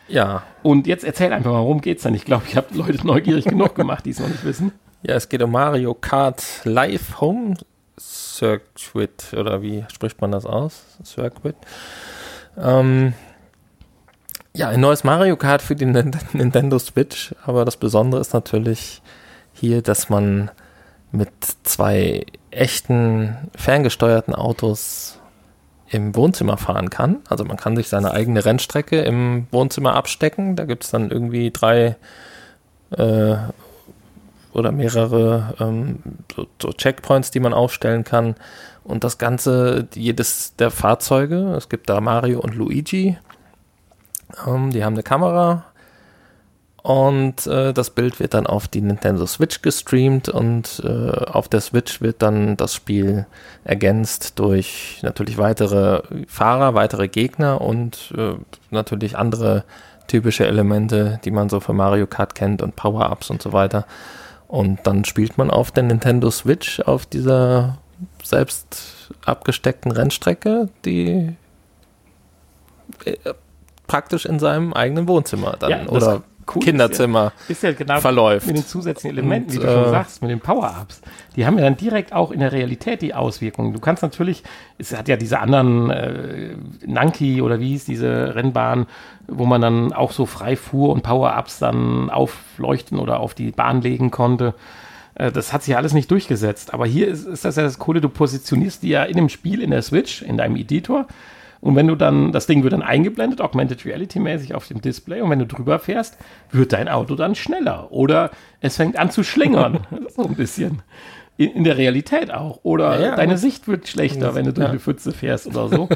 Ja. Und jetzt erzähl einfach mal, worum geht's denn? Ich glaube, ich habe Leute neugierig genug gemacht, die es noch nicht wissen. Ja, es geht um Mario Kart Live Home Circuit, oder wie spricht man das aus? Circuit. Ähm, ja, ein neues Mario Kart für die Nin- Nintendo Switch, aber das Besondere ist natürlich hier, dass man mit zwei echten ferngesteuerten Autos im Wohnzimmer fahren kann. Also man kann sich seine eigene Rennstrecke im Wohnzimmer abstecken. Da gibt es dann irgendwie drei äh, oder mehrere ähm, so, so Checkpoints, die man aufstellen kann. Und das Ganze, jedes der Fahrzeuge, es gibt da Mario und Luigi, ähm, die haben eine Kamera und äh, das Bild wird dann auf die Nintendo Switch gestreamt und äh, auf der Switch wird dann das Spiel ergänzt durch natürlich weitere Fahrer, weitere Gegner und äh, natürlich andere typische Elemente, die man so für Mario Kart kennt und Power-Ups und so weiter. Und dann spielt man auf der Nintendo Switch auf dieser selbst abgesteckten Rennstrecke, die äh, praktisch in seinem eigenen Wohnzimmer dann Ja, oder Cool Kinderzimmer Ist ja genau verläuft. mit den zusätzlichen Elementen, Und, wie du schon äh, sagst, mit den Power-Ups. Die haben ja dann direkt auch in der Realität die Auswirkungen. Du kannst natürlich, es hat ja diese anderen äh, Nanki oder wie hieß diese Rennbahn, wo man dann auch so frei fuhr und Power-Ups dann aufleuchten oder auf die Bahn legen konnte. Äh, Das hat sich ja alles nicht durchgesetzt. Aber hier ist, ist das ja das Coole, du positionierst die ja in dem Spiel, in der Switch, in deinem Editor. Und wenn du dann, das Ding wird dann eingeblendet, Augmented Reality mäßig auf dem Display. Und wenn du drüber fährst, wird dein Auto dann schneller. Oder es fängt an zu schlingern. so ein bisschen. In, in der Realität auch. Oder Ja, ja. deine Sicht wird schlechter, wenn du durch Ja. eine Pfütze fährst oder so.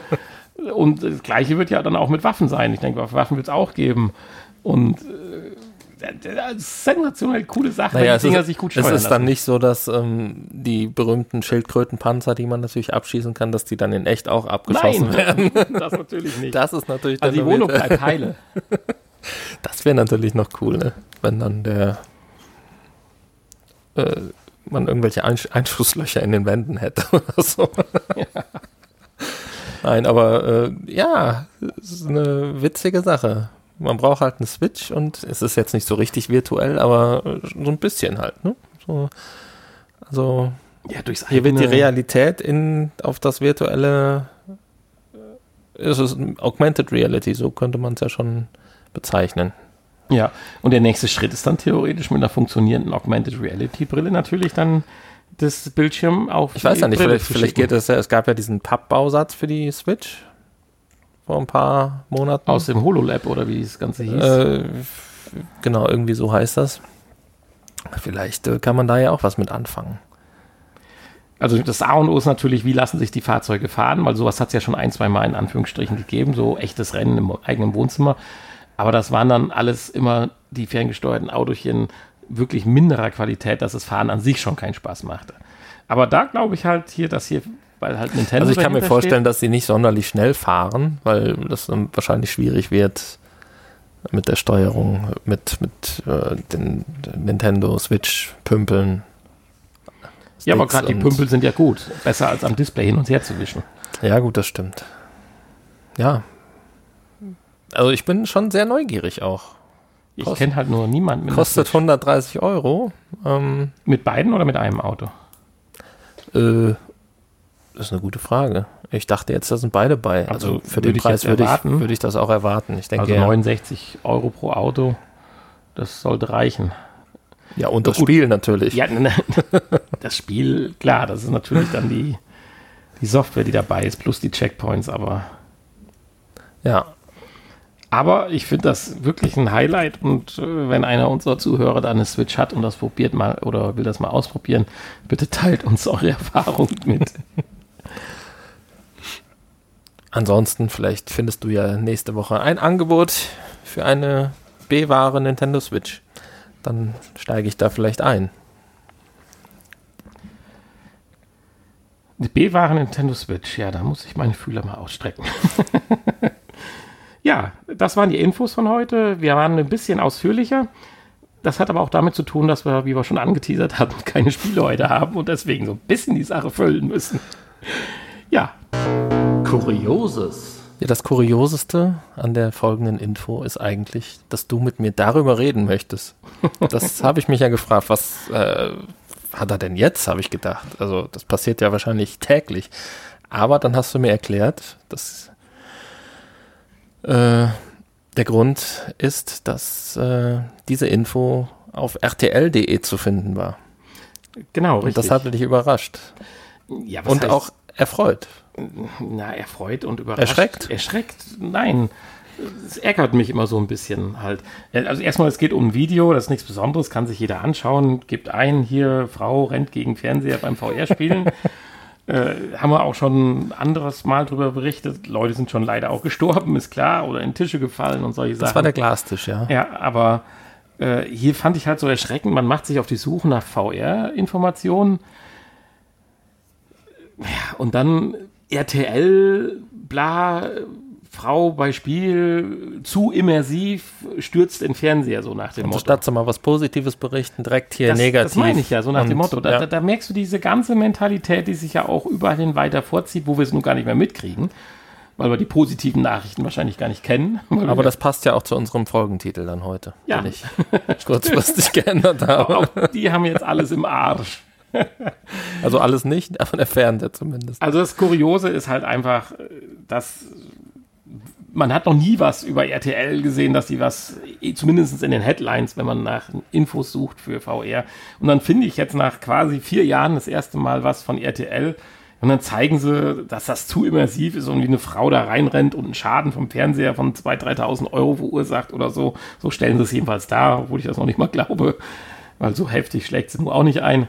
Und das Gleiche wird ja dann auch mit Waffen sein. Ich denke, Waffen wird es auch geben. Und äh, sensationell coole Sache, Naja, die Dinger ist, sich gut es ist dann lassen. nicht so, dass ähm, die berühmten Schildkrötenpanzer, die man natürlich abschießen kann, dass die dann in echt auch abgeschossen Nein, werden. das natürlich nicht. Das ist natürlich also die dann Wohnung bleibt heile. Das wäre natürlich noch cool, ne? wenn dann der äh, man irgendwelche Einsch Einschusslöcher in den Wänden hätte oder so. Nein, aber äh, ja, es ist eine witzige Sache. Man braucht halt eine Switch und es ist jetzt nicht so richtig virtuell, aber so ein bisschen halt. Ne? So, also Ja, durchs hier wird die Realität in, auf das virtuelle, es ist Augmented Reality, so könnte man es ja schon bezeichnen. Ja, und der nächste Schritt ist dann theoretisch mit einer funktionierenden Augmented Reality Brille natürlich dann das Bildschirm auf Ich weiß ja nicht, Brille vielleicht, vielleicht geht es ja, es gab ja diesen Pappbausatz für die Switch. Vor ein paar Monaten. Aus dem HoloLab oder wie das Ganze hieß. Äh, genau, irgendwie so heißt das. Vielleicht äh, kann man da ja auch was mit anfangen. Also das A und O ist natürlich, wie lassen sich die Fahrzeuge fahren, weil sowas hat es ja schon ein, zwei Mal in Anführungsstrichen gegeben, so echtes Rennen im eigenen Wohnzimmer. Aber das waren dann alles immer die ferngesteuerten Autochen wirklich minderer Qualität, dass das Fahren an sich schon keinen Spaß machte. Aber da glaube ich halt hier, dass hier, weil halt Nintendo. Also ich kann mir vorstellen, steht, dass sie nicht sonderlich schnell fahren, weil das dann wahrscheinlich schwierig wird mit der Steuerung, mit, mit äh, den Nintendo Switch-Pümpeln. Ja, aber gerade die Pümpel sind ja gut. Besser als am Display hin und her zu wischen. Ja, gut, das stimmt. Ja. Also ich bin schon sehr neugierig auch. Ich kenne halt nur niemanden mit, Kostet Switch. 130 Euro. Ähm, mit beiden oder mit einem Auto. äh, das ist eine gute Frage. Ich dachte jetzt, da sind beide bei. Also, Also für würde den ich Preis würde ich, würde ich das auch erwarten. Ich denke, Also ja. 69 Euro pro Auto. Das sollte reichen. ja, und das Gut. Spiel natürlich. Ja, ne, das Spiel, klar, das ist natürlich dann die, die Software, die dabei ist, plus die Checkpoints, aber, Ja, aber ich finde das wirklich ein Highlight und äh, wenn einer unserer Zuhörer da eine Switch hat und das probiert mal oder will das mal ausprobieren, bitte teilt uns eure Erfahrung mit. Ansonsten, vielleicht findest du ja nächste Woche ein Angebot für eine B-Ware Nintendo Switch. Dann steige ich da vielleicht ein. Die B-Ware Nintendo Switch, ja, da muss ich meine Fühler mal ausstrecken. ja, das waren die Infos von heute. Wir waren ein bisschen ausführlicher. Das hat aber auch damit zu tun, dass wir, wie wir schon angeteasert hatten, keine Spiele heute haben und deswegen so ein bisschen die Sache füllen müssen. Ja, Kurioses. Ja, das Kurioseste an der folgenden Info ist eigentlich, dass du mit mir darüber reden möchtest. Das habe ich mich ja gefragt. Was äh, hat er denn jetzt, habe ich gedacht. Also das passiert ja wahrscheinlich täglich. Aber dann hast du mir erklärt, dass äh, der Grund ist, dass äh, diese Info auf rtl.de zu finden war. genau, Und richtig. das hatte dich überrascht. ja, was Und heißt- auch erfreut. Na, erfreut und überrascht. Erschreckt? Erschreckt? Nein. Es ärgert mich immer so ein bisschen halt. Also erstmal, es geht um ein Video, das ist nichts Besonderes, kann sich jeder anschauen. Gibt ein, hier, Frau rennt gegen Fernseher beim VR-Spielen. äh, haben wir auch schon ein anderes Mal drüber berichtet. Leute sind schon leider auch gestorben, ist klar, oder in Tische gefallen und solche Das Sachen. war der Glastisch, ja. Ja, aber äh, hier fand ich halt so erschreckend, man macht sich auf die Suche nach VR-Informationen. Ja, und dann RTL, bla, Frau bei Spiel, zu immersiv, stürzt in Fernseher, so nach dem Und Motto. statt mal was Positives berichten, direkt hier das, negativ. das meine ich ja, so nach dem Und, Motto. Da, ja. da, da merkst du diese ganze Mentalität, die sich ja auch überall hin weiter vorzieht, wo wir es nun gar nicht mehr mitkriegen, weil wir die positiven Nachrichten wahrscheinlich gar nicht kennen. Aber das passt ja auch zu unserem Folgentitel dann heute, Ja. den ich kurzfristig geändert habe. auch die haben jetzt alles im Arsch. Also alles nicht, aber der Fernseher zumindest. Also das Kuriose ist halt einfach, äh, dass man hat noch nie was über RTL gesehen, dass die was, eh, zumindest in den Headlines, wenn man nach Infos sucht für VR. Und dann finde ich jetzt nach quasi vier Jahren das erste Mal was von RTL. Und dann zeigen sie, dass das zu immersiv ist und wie eine Frau da reinrennt und einen Schaden vom Fernseher von 2.000, 3.000 Euro verursacht oder so. So stellen sie es jedenfalls dar, obwohl ich das noch nicht mal glaube. Weil so heftig schlägt sie nur auch nicht ein.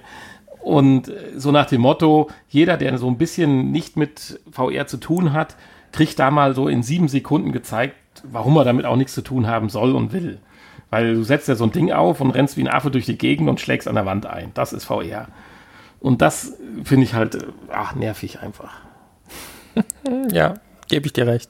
Und so nach dem Motto, jeder, der so ein bisschen nicht mit VR zu tun hat, kriegt da mal so in sieben Sekunden gezeigt, warum er damit auch nichts zu tun haben soll und will. Weil du setzt ja so ein Ding auf und rennst wie ein Affe durch die Gegend und schlägst an der Wand ein. Das ist VR. Und das finde ich halt, äh, ach, nervig einfach. Ja, gebe ich dir recht.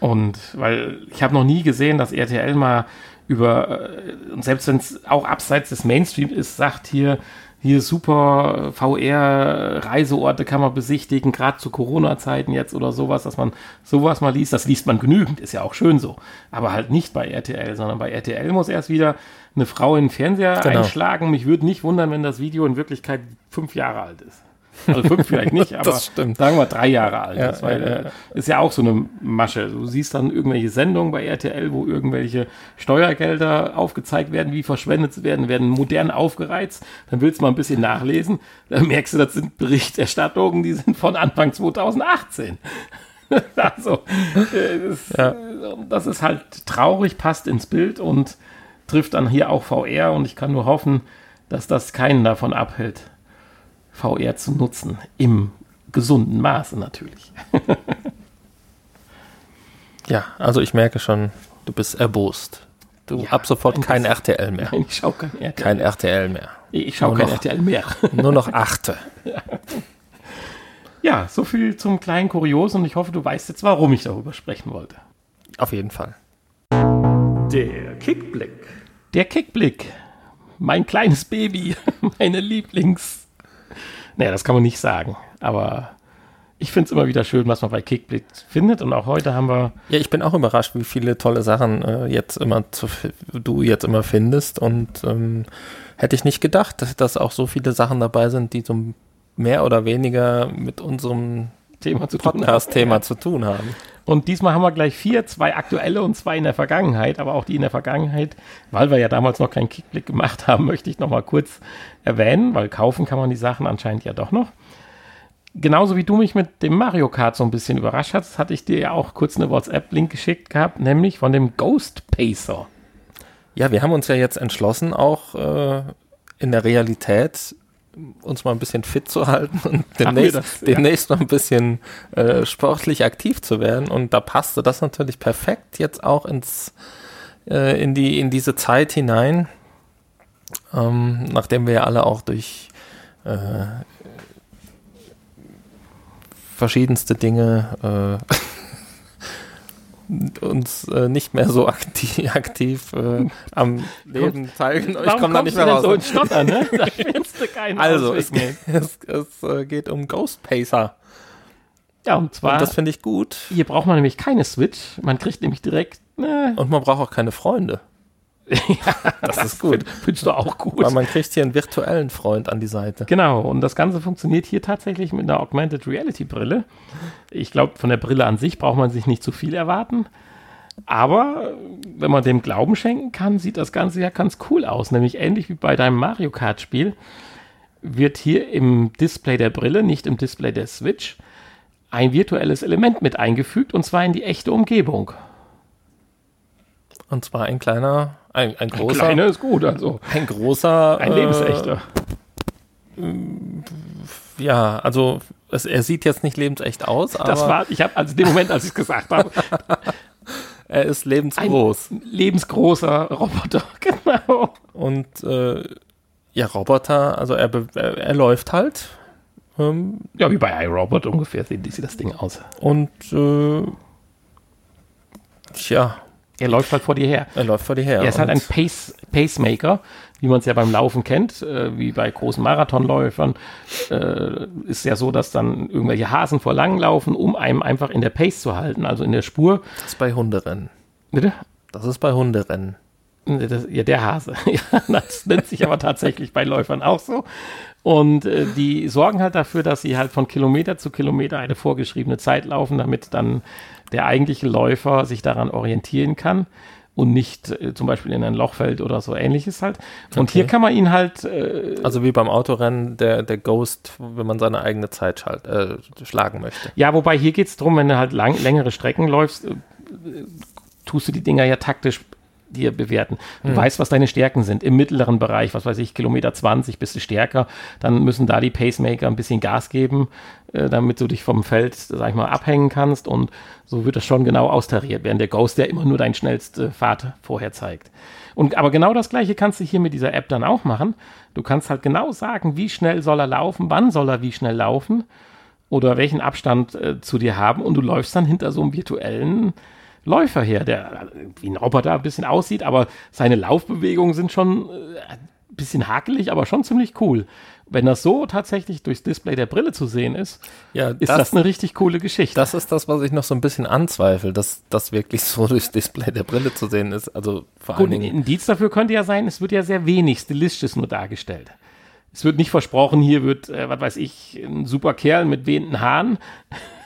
Und weil ich habe noch nie gesehen, dass RTL mal über, äh, und selbst wenn es auch abseits des Mainstream ist, sagt hier, hier super VR-Reiseorte kann man besichtigen, gerade zu Corona-Zeiten jetzt oder sowas, dass man sowas mal liest. Das liest man genügend, ist ja auch schön so. Aber halt nicht bei RTL, sondern bei RTL muss erst wieder eine Frau in den Fernseher Genau. einschlagen. Mich würde nicht wundern, wenn das Video in Wirklichkeit fünf Jahre alt ist. Also fünf vielleicht nicht, aber Das stimmt. sagen wir drei Jahre alt Ja, ist, weil ja, ja. äh, ist ja auch so eine Masche. Du siehst dann irgendwelche Sendungen bei RTL, wo irgendwelche Steuergelder aufgezeigt werden, wie verschwendet werden, werden modern aufgereizt. Dann willst du mal ein bisschen nachlesen. Dann merkst du, das sind Berichterstattungen, die sind von Anfang 2018. also, äh, das, ja. das ist halt traurig, passt ins Bild und trifft dann hier auch VR und ich kann nur hoffen, dass das keinen davon abhält, VR zu nutzen. Im gesunden Maße natürlich. ja, also ich merke schon, du bist erbost. Du ja, ab sofort kein RTL mehr. Nein, ich schaue kein RTL. Kein RTL mehr. Ich schaue kein noch, RTL mehr. Nur noch achte. Ja. ja, so viel zum kleinen Kurios und ich hoffe, du weißt jetzt, warum ich darüber sprechen wollte. Auf jeden Fall. Der Kickblick. Der Kickblick. Mein kleines Baby. Meine Lieblings. Naja, das kann man nicht sagen. Aber ich finde es immer wieder schön, was man bei Kickblick findet. Und auch heute haben wir. Ja, ich bin auch überrascht, wie viele tolle Sachen äh, jetzt immer zu, du jetzt immer findest. Und ähm, hätte ich nicht gedacht, dass, dass auch so viele Sachen dabei sind, die so mehr oder weniger mit unserem Thema zu Podcast-Thema zu tun haben. Und diesmal haben wir gleich vier, zwei aktuelle und zwei in der Vergangenheit. Aber auch die in der Vergangenheit, weil wir ja damals noch keinen Kickblick gemacht haben, möchte ich noch mal kurz erwähnen, weil kaufen kann man die Sachen anscheinend ja doch noch genauso wie du mich mit dem Mario Kart so ein bisschen überrascht hast, hatte ich dir ja auch kurz eine WhatsApp-Link geschickt gehabt, nämlich von dem Ghost Pacer. Ja, wir haben uns ja jetzt entschlossen, auch äh, in der Realität uns mal ein bisschen fit zu halten und demnächst, das, ja. demnächst noch ein bisschen äh, sportlich aktiv zu werden. Und da passte das natürlich perfekt jetzt auch ins, äh, in, die, in diese Zeit hinein, ähm, nachdem wir ja alle auch durch äh, verschiedenste Dinge äh, uns äh, nicht mehr so aktiv, aktiv äh, am Leben zeigen. Ich komme da nicht mehr raus. So ins Stottern, ne? Da findest du keinen Also, es, es, es äh, geht um Ghost Pacer. Ja, und zwar. Und das finde ich gut. Hier braucht man nämlich keine Switch. Man kriegt nämlich direkt. Ne. Und man braucht auch keine Freunde. ja, das, ist gut. Findest du auch gut. Weil man kriegt hier einen virtuellen Freund an die Seite. Genau, und das Ganze funktioniert hier tatsächlich mit einer Augmented Reality Brille. Ich glaube, von der Brille an sich braucht man sich nicht zu viel erwarten. Aber wenn man dem Glauben schenken kann, sieht das Ganze ja ganz cool aus. Nämlich ähnlich wie bei deinem Mario Kart Spiel wird hier im Display der Brille, nicht im Display der Switch, ein virtuelles Element mit eingefügt und zwar in die echte Umgebung. Und zwar ein kleiner ein, ein großer. Ein kleiner ist gut, also. Ein großer. Ein lebensechter. Äh, ja, also es, er sieht jetzt nicht lebensecht aus, aber. Das war, ich habe, also den Moment, als ich es gesagt habe. er ist lebensgroß. Ein lebensgroßer Roboter, genau. Und äh, ja, Roboter, also er, er, er läuft halt. Ähm, ja, wie bei iRobot ungefähr sieht, sieht das Ding aus. Und äh, tja, er läuft halt vor dir her. Er läuft vor dir her. Er ist halt ein Pace, Pacemaker, wie man es ja beim Laufen kennt, äh, wie bei großen Marathonläufern. Äh, ist ja so, dass dann irgendwelche Hasen vor lang laufen, um einem einfach in der Pace zu halten, also in der Spur. Das ist bei Hunderennen. Bitte? Das ist bei Hunderennen. Das, ja, der Hase. ja, das nennt sich aber tatsächlich bei Läufern auch so. Und äh, die sorgen halt dafür, dass sie halt von Kilometer zu Kilometer eine vorgeschriebene Zeit laufen, damit dann der eigentliche Läufer sich daran orientieren kann und nicht äh, zum Beispiel in ein Loch fällt oder so ähnliches halt. Und okay. hier kann man ihn halt. Äh, also wie beim Autorennen, der, der Ghost, wenn man seine eigene Zeit schalt, äh, schlagen möchte. Ja, wobei hier geht es darum, wenn du halt lang, längere Strecken läufst, äh, tust du die Dinger ja taktisch dir bewerten. Du mhm. weißt, was deine Stärken sind. Im mittleren Bereich, was weiß ich, Kilometer 20 bist du stärker, dann müssen da die Pacemaker ein bisschen Gas geben, äh, damit du dich vom Feld, sag ich mal, abhängen kannst und so wird das schon genau austariert, während der Ghost ja immer nur deine schnellste Fahrt vorher zeigt. Und aber genau das gleiche kannst du hier mit dieser App dann auch machen. Du kannst halt genau sagen, wie schnell soll er laufen, wann soll er wie schnell laufen oder welchen Abstand äh, zu dir haben und du läufst dann hinter so einem virtuellen Läufer her, der wie ein Roboter ein bisschen aussieht, aber seine Laufbewegungen sind schon äh, ein bisschen hakelig, aber schon ziemlich cool. Wenn das so tatsächlich durchs Display der Brille zu sehen ist, ja, ist das, das, eine richtig coole Geschichte. Das ist das, was ich noch so ein bisschen anzweifle, dass das wirklich so durchs Display der Brille zu sehen ist. Also vor Gut, allen Dingen. Ein Indiz dafür könnte ja sein, es wird ja sehr wenig Stilistisches nur dargestellt. Es wird nicht versprochen, hier wird, äh, was weiß ich, ein super Kerl mit wehenden Haaren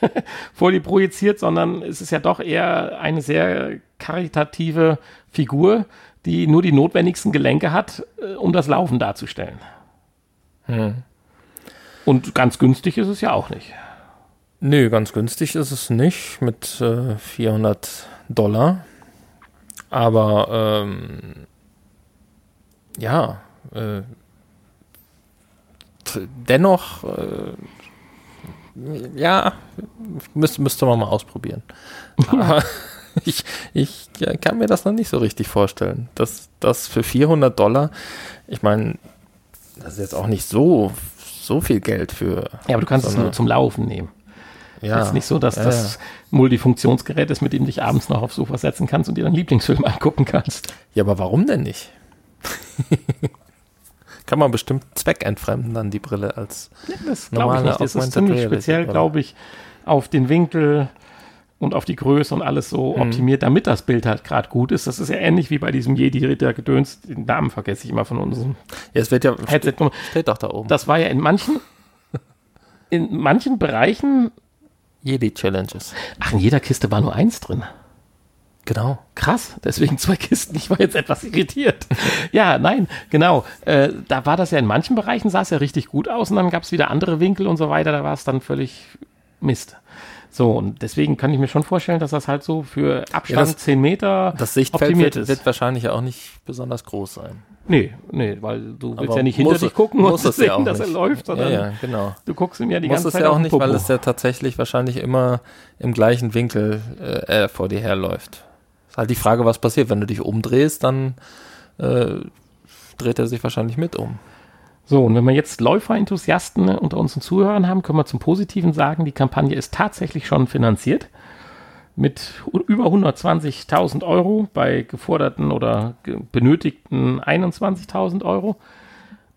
vor dir projiziert, sondern es ist ja doch eher eine sehr karitative Figur, die nur die notwendigsten Gelenke hat, äh, um das Laufen darzustellen. Hm. Und ganz günstig ist es ja auch nicht. Nö, ganz günstig ist es nicht mit äh, 400 Dollar. Aber ähm, ja, äh, dennoch, äh, ja, müsste, müsste man mal ausprobieren. Aber ich, ich kann mir das noch nicht so richtig vorstellen. Dass das für 400 Dollar, ich meine, das ist jetzt auch nicht so, so viel Geld für. Ja, aber du kannst so es nur zum Laufen nehmen. Ja. Es ist nicht so, dass ja, das ja. Multifunktionsgerät ist, mit dem du dich abends noch aufs Sofa setzen kannst und dir deinen Lieblingsfilm angucken kannst. Ja, aber warum denn nicht? Kann man bestimmt zweckentfremden dann die Brille als Ja, das glaube ich Normale nicht. Das ist ziemlich Reality, speziell, glaube ich, auf den Winkel und auf die Größe und alles so Mhm. optimiert, damit das Bild halt gerade gut ist. Das ist ja ähnlich wie bei diesem Jedi-Ritter-Gedöns. Den Namen vergesse ich immer von unserem Ja, es wird ja Headset. steht doch da oben. Das war ja in manchen, in manchen Bereichen, Jedi Challenges. ach, in jeder Kiste war nur eins drin. Genau. Krass, deswegen zwei Kisten. Ich war jetzt etwas irritiert. ja, nein, genau. Äh, da war das ja in manchen Bereichen, sah es ja richtig gut aus und dann gab es wieder andere Winkel und so weiter. Da war es dann völlig Mist. So, und deswegen kann ich mir schon vorstellen, dass das halt so für Abstand Ja, das- 10 Meter Das Sichtfeld optimiert wird, ist. wird wahrscheinlich auch nicht besonders groß sein. nee, nee, weil du willst Aber ja nicht hinter muss dich es- gucken muss und es ja sehen, auch dass er nicht. läuft, sondern Ja, ja, genau. du guckst ihm ja die Muss ganze es Zeit ja auf auch den nicht, weil es ja tatsächlich wahrscheinlich immer im gleichen Winkel äh, äh, vor dir herläuft. Ist halt die Frage, was passiert. Wenn du dich umdrehst, dann äh, dreht er sich wahrscheinlich mit um. So, und wenn wir jetzt Läufer-Enthusiasten unter unseren Zuhörern haben, können wir zum Positiven sagen, die Kampagne ist tatsächlich schon finanziert. Mit über 120.000 Euro bei geforderten oder benötigten 21.000 Euro.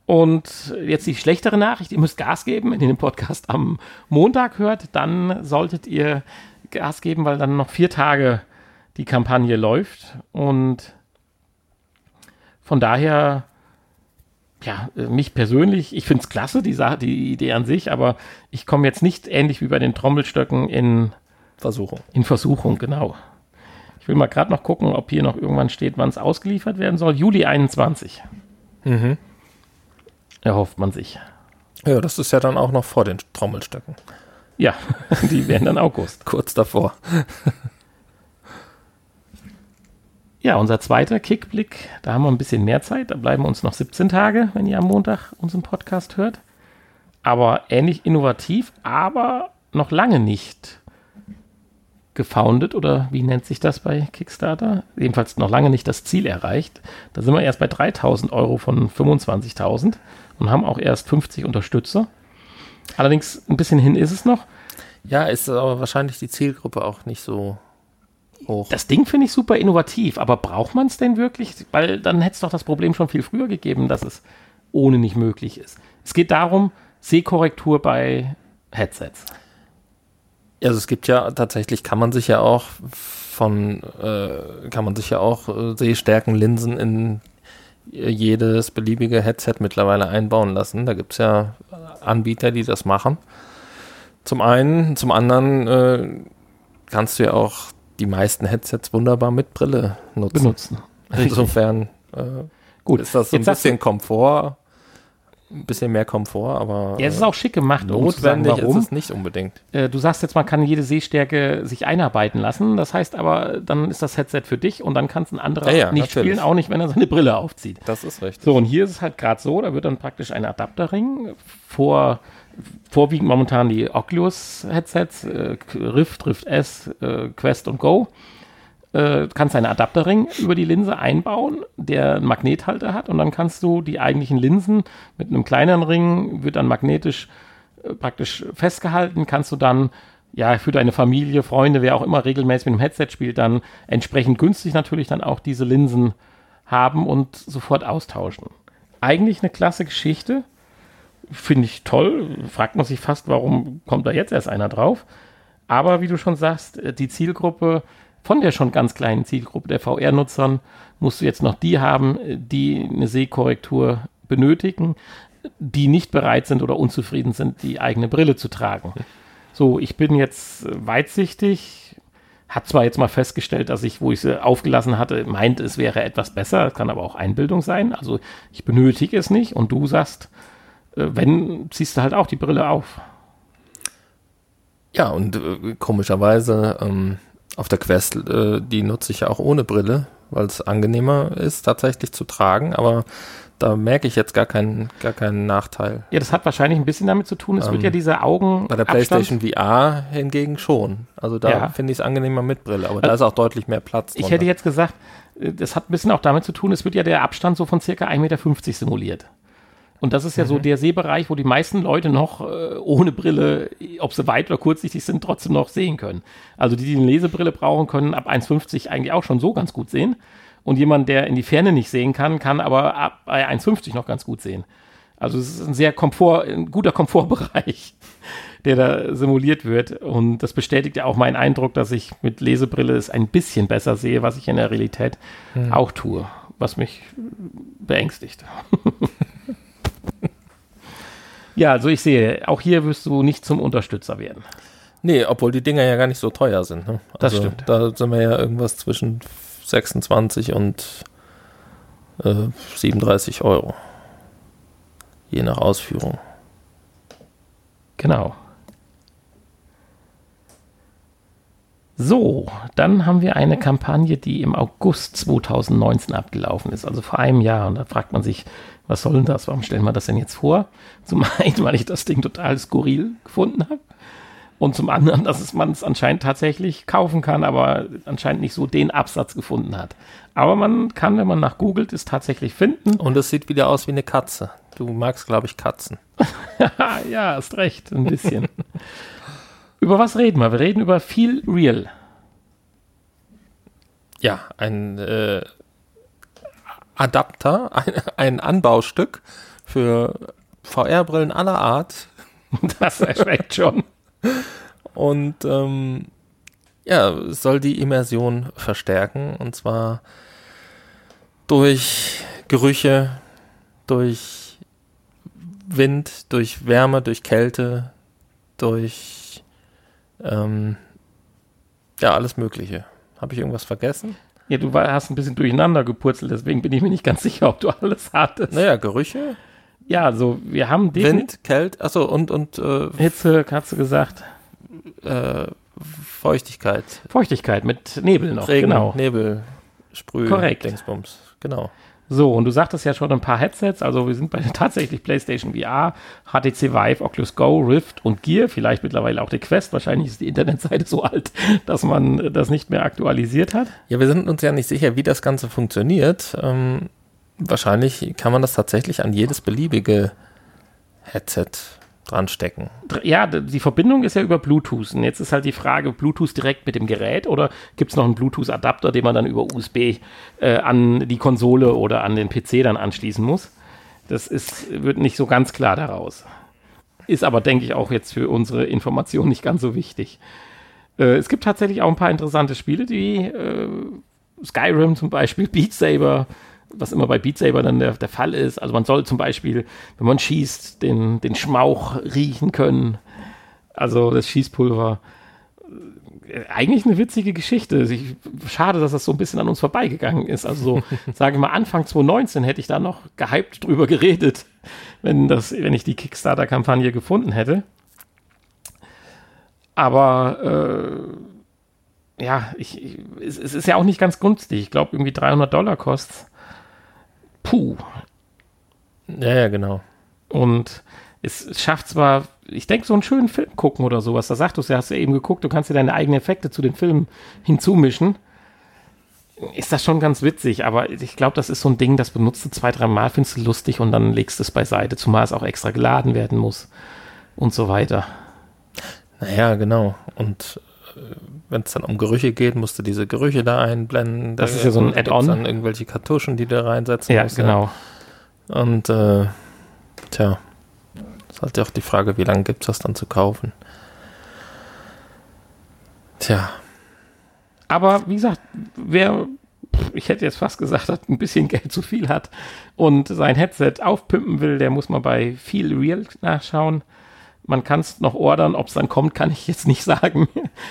Und jetzt die schlechtere Nachricht, ihr müsst Gas geben, wenn ihr den Podcast am Montag hört, dann solltet ihr Gas geben, weil dann noch vier Tage die Kampagne läuft. Und von daher ja, äh, mich persönlich, ich finde es klasse, die, Sache, die Idee an sich, aber ich komme jetzt nicht ähnlich wie bei den Trommelstöcken in, Versuchung. in Versuchung, genau. Ich will mal gerade noch gucken, ob hier noch irgendwann steht, wann es ausgeliefert werden soll. Juli 21. Mhm. Erhofft man sich. Ja, das ist ja dann auch noch vor den Trommelstöcken. Ja, die werden dann August. Kurz davor. Ja, unser zweiter Kickblick, da haben wir ein bisschen mehr Zeit. Da bleiben uns noch 17 Tage, wenn ihr am Montag unseren Podcast hört. Aber ähnlich innovativ, aber noch lange nicht gefoundet oder wie nennt sich das bei Kickstarter? Jedenfalls noch lange nicht das Ziel erreicht. Da sind wir erst bei 3000 Euro von 25.000 und haben auch erst 50 Unterstützer. Allerdings ein bisschen hin ist es noch. Ja, ist aber wahrscheinlich die Zielgruppe auch nicht so hoch. Das Ding finde ich super innovativ, aber braucht man es denn wirklich? Weil dann hätte es doch das Problem schon viel früher gegeben, dass es ohne nicht möglich ist. Es geht darum, Sehkorrektur bei Headsets. Also es gibt ja tatsächlich, kann man sich ja auch von, äh, kann man sich ja auch äh, Sehstärkenlinsen in jedes beliebige Headset mittlerweile einbauen lassen. Da gibt es ja Anbieter, die das machen. Zum einen, zum anderen äh, kannst du ja auch die meisten Headsets wunderbar mit Brille nutzen. Benutzen. Insofern äh, Gut, ist das so ein jetzt bisschen Komfort, ein bisschen mehr Komfort, aber Ja, es ist auch schick gemacht. um notwendig ist warum. es nicht unbedingt. Äh, du sagst jetzt, man kann jede Sehstärke sich einarbeiten lassen. Das heißt aber, dann ist das Headset für dich und dann kann es ein anderer Ja, ja, nicht natürlich. spielen, auch nicht, wenn er seine Brille aufzieht. Das ist richtig. So, und hier ist es halt gerade so, da wird dann praktisch ein Adapterring vor, vorwiegend momentan die Oculus-Headsets, äh, Rift, Rift S, äh, Quest und Go. Äh, kannst einen Adapterring über die Linse einbauen, der einen Magnethalter hat und dann kannst du die eigentlichen Linsen mit einem kleineren Ring, wird dann magnetisch äh, praktisch festgehalten, kannst du dann ja für deine Familie, Freunde, wer auch immer regelmäßig mit einem Headset spielt, dann entsprechend günstig natürlich dann auch diese Linsen haben und sofort austauschen. Eigentlich eine klasse Geschichte. Finde ich toll. Fragt man sich fast, warum kommt da jetzt erst einer drauf? Aber wie du schon sagst, äh, die Zielgruppe von der schon ganz kleinen Zielgruppe der VR-Nutzern musst du jetzt noch die haben, äh, die eine Sehkorrektur benötigen, die nicht bereit sind oder unzufrieden sind, die eigene Brille zu tragen. So, ich bin jetzt äh, weitsichtig, hat zwar jetzt mal festgestellt, dass ich, wo ich sie aufgelassen hatte, meint, es wäre etwas besser, kann aber auch Einbildung sein. Also ich benötige es nicht und du sagst, äh, wenn, ziehst du halt auch die Brille auf. Ja, und äh, komischerweise ähm, auf der Quest, äh, die nutze ich ja auch ohne Brille, weil es angenehmer ist, tatsächlich zu tragen, aber da merke ich jetzt gar keinen, gar keinen Nachteil. Ja, das hat wahrscheinlich ein bisschen damit zu tun. Es Ähm, wird ja diese Augen. Bei der PlayStation VR hingegen schon. Also da Ja. finde ich es angenehmer mit Brille, aber da ist auch deutlich mehr Platz. Ich drunter. hätte jetzt gesagt, äh, das hat ein bisschen auch damit zu tun, es wird ja der Abstand so von circa 1,50 Meter simuliert. Und das ist ja Mhm. so der Sehbereich, wo die meisten Leute noch äh, ohne Brille, ob sie weit oder kurzsichtig sind, trotzdem noch sehen können. Also die, die eine Lesebrille brauchen, können ab 1,50 eigentlich auch schon so ganz gut sehen. Und jemand, der in die Ferne nicht sehen kann, kann aber ab bei 1,50 noch ganz gut sehen. Also es ist ein sehr Komfort, ein guter Komfortbereich, der da simuliert wird. Und das bestätigt ja auch meinen Eindruck, dass ich mit Lesebrille es ein bisschen besser sehe, was ich in der Realität auch tue, was mich beängstigt. ja, also ich sehe, auch hier wirst du nicht zum Unterstützer werden. Nee, obwohl die Dinger ja gar nicht so teuer sind. Ne? Das also, stimmt. Da sind wir ja irgendwas zwischen 26 und äh, 37 Euro. Je nach Ausführung. Genau. So, dann haben wir eine Kampagne, die im August 2019 abgelaufen ist, also vor einem Jahr. Und da fragt man sich, was soll denn das? Warum stellen wir das denn jetzt vor? Zum einen, weil ich das Ding total skurril gefunden habe. Und zum anderen, dass es man es anscheinend tatsächlich kaufen kann, aber anscheinend nicht so den Absatz gefunden hat. Aber man kann, wenn man nach googelt, es tatsächlich finden. Und es sieht wieder aus wie eine Katze. Du magst, glaube ich, Katzen. Ja, hast recht, ein bisschen. über was reden wir? Wir reden über Feel Real. Ja, ein äh, Adapter, ein, ein Anbaustück für VR-Brillen aller Art. Das erschreckt schon. Und ähm, ja, soll die Immersion verstärken. Und zwar durch Gerüche, durch Wind, durch Wärme, durch Kälte, durch ähm, ja, alles Mögliche. Habe ich irgendwas vergessen? Ja, du war, hast ein bisschen durcheinander gepurzelt, deswegen bin ich mir nicht ganz sicher, ob du alles hattest. Naja, Gerüche, Ja, also wir haben Wind, Kälte, achso, und, und äh, Hitze, hast du gesagt. äh, Feuchtigkeit. Feuchtigkeit mit Nebel noch, Regen, genau. Nebel, Sprüh, Korrekt. Dingsbums. Genau. So, und du sagtest ja schon ein paar Headsets, also wir sind bei tatsächlich PlayStation VR, HTC Vive, Oculus Go, Rift und Gear, vielleicht mittlerweile auch die Quest, wahrscheinlich ist die Internetseite so alt, dass man das nicht mehr aktualisiert hat. Ja, wir sind uns ja nicht sicher, wie das Ganze funktioniert. Ähm, wahrscheinlich kann man das tatsächlich an jedes beliebige Headset dran stecken. Ja, die Verbindung ist ja über Bluetooth. Und jetzt ist halt die Frage, Bluetooth direkt mit dem Gerät oder gibt es noch einen Bluetooth-Adapter, den man dann über USB äh, an die Konsole oder an den PC dann anschließen muss? Das ist, wird nicht so ganz klar daraus. Ist aber, denke ich, auch jetzt für unsere Information nicht ganz so wichtig. Äh, es gibt tatsächlich auch ein paar interessante Spiele, die äh, Skyrim zum Beispiel, Beat Saber, was immer bei Beat Saber dann der, der Fall ist. Also man soll zum Beispiel, wenn man schießt, den, den Schmauch riechen können. Also das Schießpulver. Äh, Eigentlich eine witzige Geschichte. Ich, schade, dass das so ein bisschen an uns vorbeigegangen ist. Also so, sage ich mal, Anfang 2019 hätte ich da noch gehypt drüber geredet, wenn, das, wenn ich die Kickstarter-Kampagne gefunden hätte. Aber äh, ja, ich, ich, es, es ist ja auch nicht ganz günstig. Ich glaube, irgendwie 300 Dollar kostet Puh. Ja, ja, genau. Und es, schafft zwar, ich denke, so einen schönen Film gucken oder sowas. Da sagst du es ja, hast du eben geguckt, du kannst dir deine eigenen Effekte zu den Filmen hinzumischen. Ist das schon ganz witzig, aber ich glaube, das ist so ein Ding, das benutzt du zwei, drei Mal, findest du lustig und dann legst du es beiseite, zumal es auch extra geladen werden muss und so weiter. Naja, genau. Und wenn es dann um Gerüche geht, musst du diese Gerüche da einblenden. Das Da ist ja so ein Add-on. dann irgendwelche Kartuschen, die du reinsetzen Ja, musst. genau. Und äh, tja, ist halt auch die Frage, wie lange gibt es das dann zu kaufen? Tja, Aber wie gesagt, wer, ich hätte jetzt fast gesagt, hat ein bisschen Geld zu viel hat und sein Headset aufpimpen will, der muss mal bei Feel Real nachschauen. Man kann es noch ordern, ob es dann kommt, kann ich jetzt nicht sagen.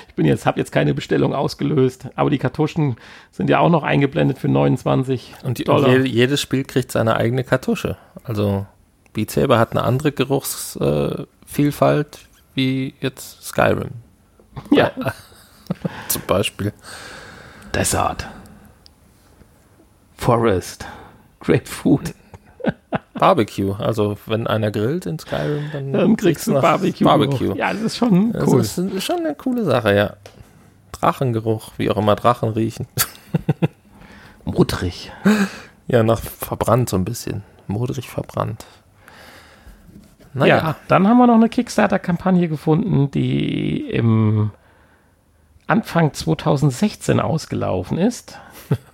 Ich bin jetzt, habe jetzt keine Bestellung ausgelöst, aber die Kartuschen sind ja auch noch eingeblendet für 29 und, die, und Dollar. jede, jedes Spiel kriegt seine eigene Kartusche. Also Beat Saber hat eine andere Geruchsvielfalt äh, wie jetzt Skyrim. Ja. Zum Beispiel. Desert. Forest. Great Food. Barbecue. Also wenn einer grillt in Skyrim, dann, Dann kriegst du Barbecue. Barbecue. Ja, das ist schon Das cool. ist, ist schon eine coole Sache, ja. Drachengeruch, wie auch immer Drachen riechen. Muttrig. Ja, nach verbrannt so ein bisschen. Modrig verbrannt. Ja, Naja, dann haben wir noch eine Kickstarter-Kampagne gefunden, die im Anfang 2016 ausgelaufen ist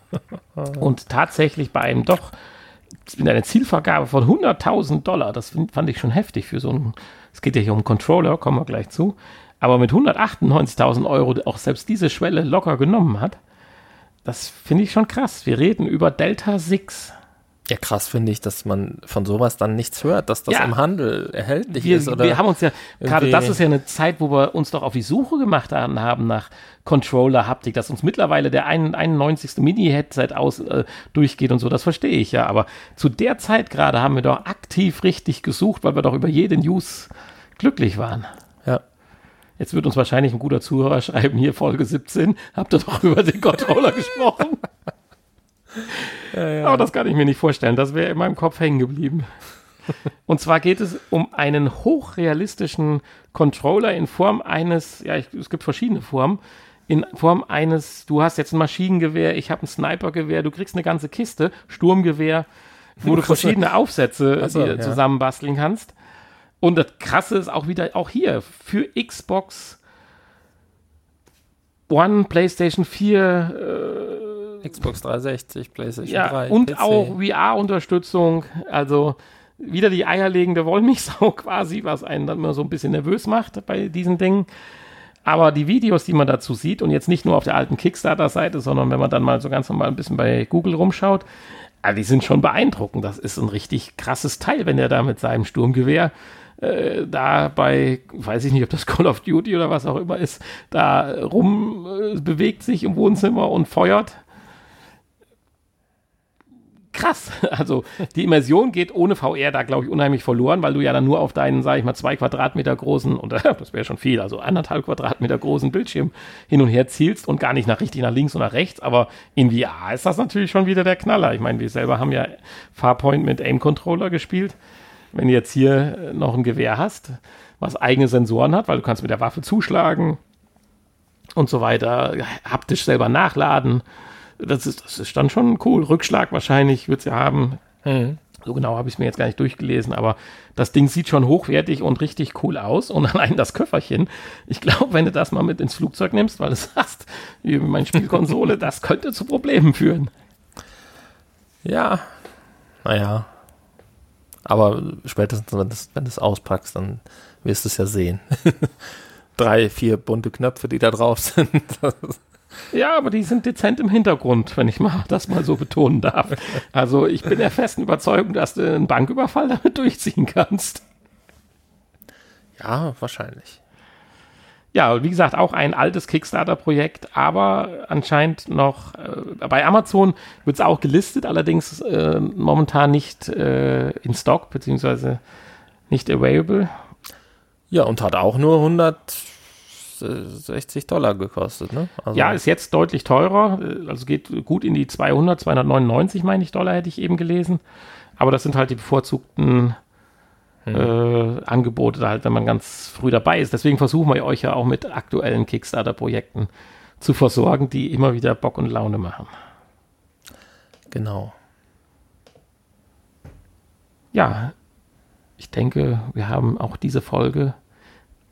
und tatsächlich bei einem doch mit einer Zielvergabe von 100.000 Dollar, das find- fand ich schon heftig für so ein, es geht ja hier um Controller, kommen wir gleich zu, aber mit 198.000 Euro auch selbst diese Schwelle locker genommen hat, das finde ich schon krass. Wir reden über Delta 6. ja krass finde ich, dass man von sowas dann nichts hört, dass das Ja. im Handel erhältlich wir, ist. Oder wir haben uns ja, gerade das ist ja eine Zeit, wo wir uns doch auf die Suche gemacht haben, nach Controller-Haptik, dass uns mittlerweile der ein- 91. Mini-Headset aus äh, durchgeht und so, das verstehe ich ja. Aber zu der Zeit gerade haben wir doch aktiv richtig gesucht, weil wir doch über jede News glücklich waren. ja. Jetzt wird uns wahrscheinlich ein guter Zuhörer schreiben, hier Folge 17, habt ihr doch über den Controller gesprochen. Aber das kann ich mir nicht vorstellen, das wäre in meinem Kopf hängen geblieben. Und zwar geht es um einen hochrealistischen Controller in Form eines, ja, ich, es gibt verschiedene Formen, in Form eines, du hast jetzt ein Maschinengewehr, ich habe ein Snipergewehr, du kriegst eine ganze Kiste, Sturmgewehr, wo du verschiedene Aufsätze Ach so, dir ja. zusammenbasteln kannst. Und das Krasse ist auch wieder, auch hier, für Xbox One, PlayStation 4, Xbox 360, PlayStation ja, 3. und PC. auch VR-Unterstützung. Also wieder die eierlegende Wollmilchsau quasi, was einen dann immer so ein bisschen nervös macht bei diesen Dingen. Aber die Videos, die man dazu sieht, und jetzt nicht nur auf der alten Kickstarter-Seite, sondern wenn man dann mal so ganz normal ein bisschen bei Google rumschaut, ah, die sind schon beeindruckend. Das ist ein richtig krasses Teil, wenn er da mit seinem Sturmgewehr äh, da bei, weiß ich nicht, ob das Call of Duty oder was auch immer ist, da rum äh, bewegt sich im Wohnzimmer und feuert krass. Also die Immersion geht ohne VR da, glaube ich, unheimlich verloren, weil du ja dann nur auf deinen, sage ich mal, zwei Quadratmeter großen, oder das wäre schon viel, also anderthalb Quadratmeter großen Bildschirm hin und her zielst und gar nicht nach richtig nach links und nach rechts. Aber in VR ist das natürlich schon wieder der Knaller. Ich meine, wir selber haben ja Farpoint mit Aim-Controller gespielt. Wenn du jetzt hier äh, noch ein Gewehr hast, was eigene Sensoren hat, weil du kannst mit der Waffe zuschlagen und so weiter, haptisch selber nachladen. Das ist, das ist dann schon cool. Rückschlag wahrscheinlich wird es ja haben. Mhm. So genau habe ich es mir jetzt gar nicht durchgelesen, aber das Ding sieht schon hochwertig und richtig cool aus. Und allein das Köfferchen, ich glaube, wenn du das mal mit ins Flugzeug nimmst, weil du sagst, wie meine Spielkonsole, das könnte zu Problemen führen. Ja, naja. Aber spätestens, wenn du es wenn du's auspackst, dann wirst du es ja sehen. Drei, vier bunte Knöpfe, die da drauf sind. Ja, aber die sind dezent im Hintergrund, wenn ich mal das mal so betonen darf. Also ich bin der festen Überzeugung, dass du einen Banküberfall damit durchziehen kannst. ja, wahrscheinlich. Ja, wie gesagt, auch ein altes Kickstarter-Projekt, aber anscheinend noch äh, bei Amazon wird es auch gelistet, allerdings äh, momentan nicht äh, in Stock, beziehungsweise nicht available. Ja, und hat auch nur 160 Dollar gekostet, ne? Also, Ja, ist jetzt deutlich teurer, äh, also geht gut in die 200, 299, meine ich, Dollar hätte ich eben gelesen. Aber das sind halt die bevorzugten äh, Angebote, halt, wenn man ganz früh dabei ist. Deswegen versuchen wir euch ja auch mit aktuellen Kickstarter-Projekten zu versorgen, die immer wieder Bock und Laune machen. genau. Ja, ich denke, wir haben auch diese Folge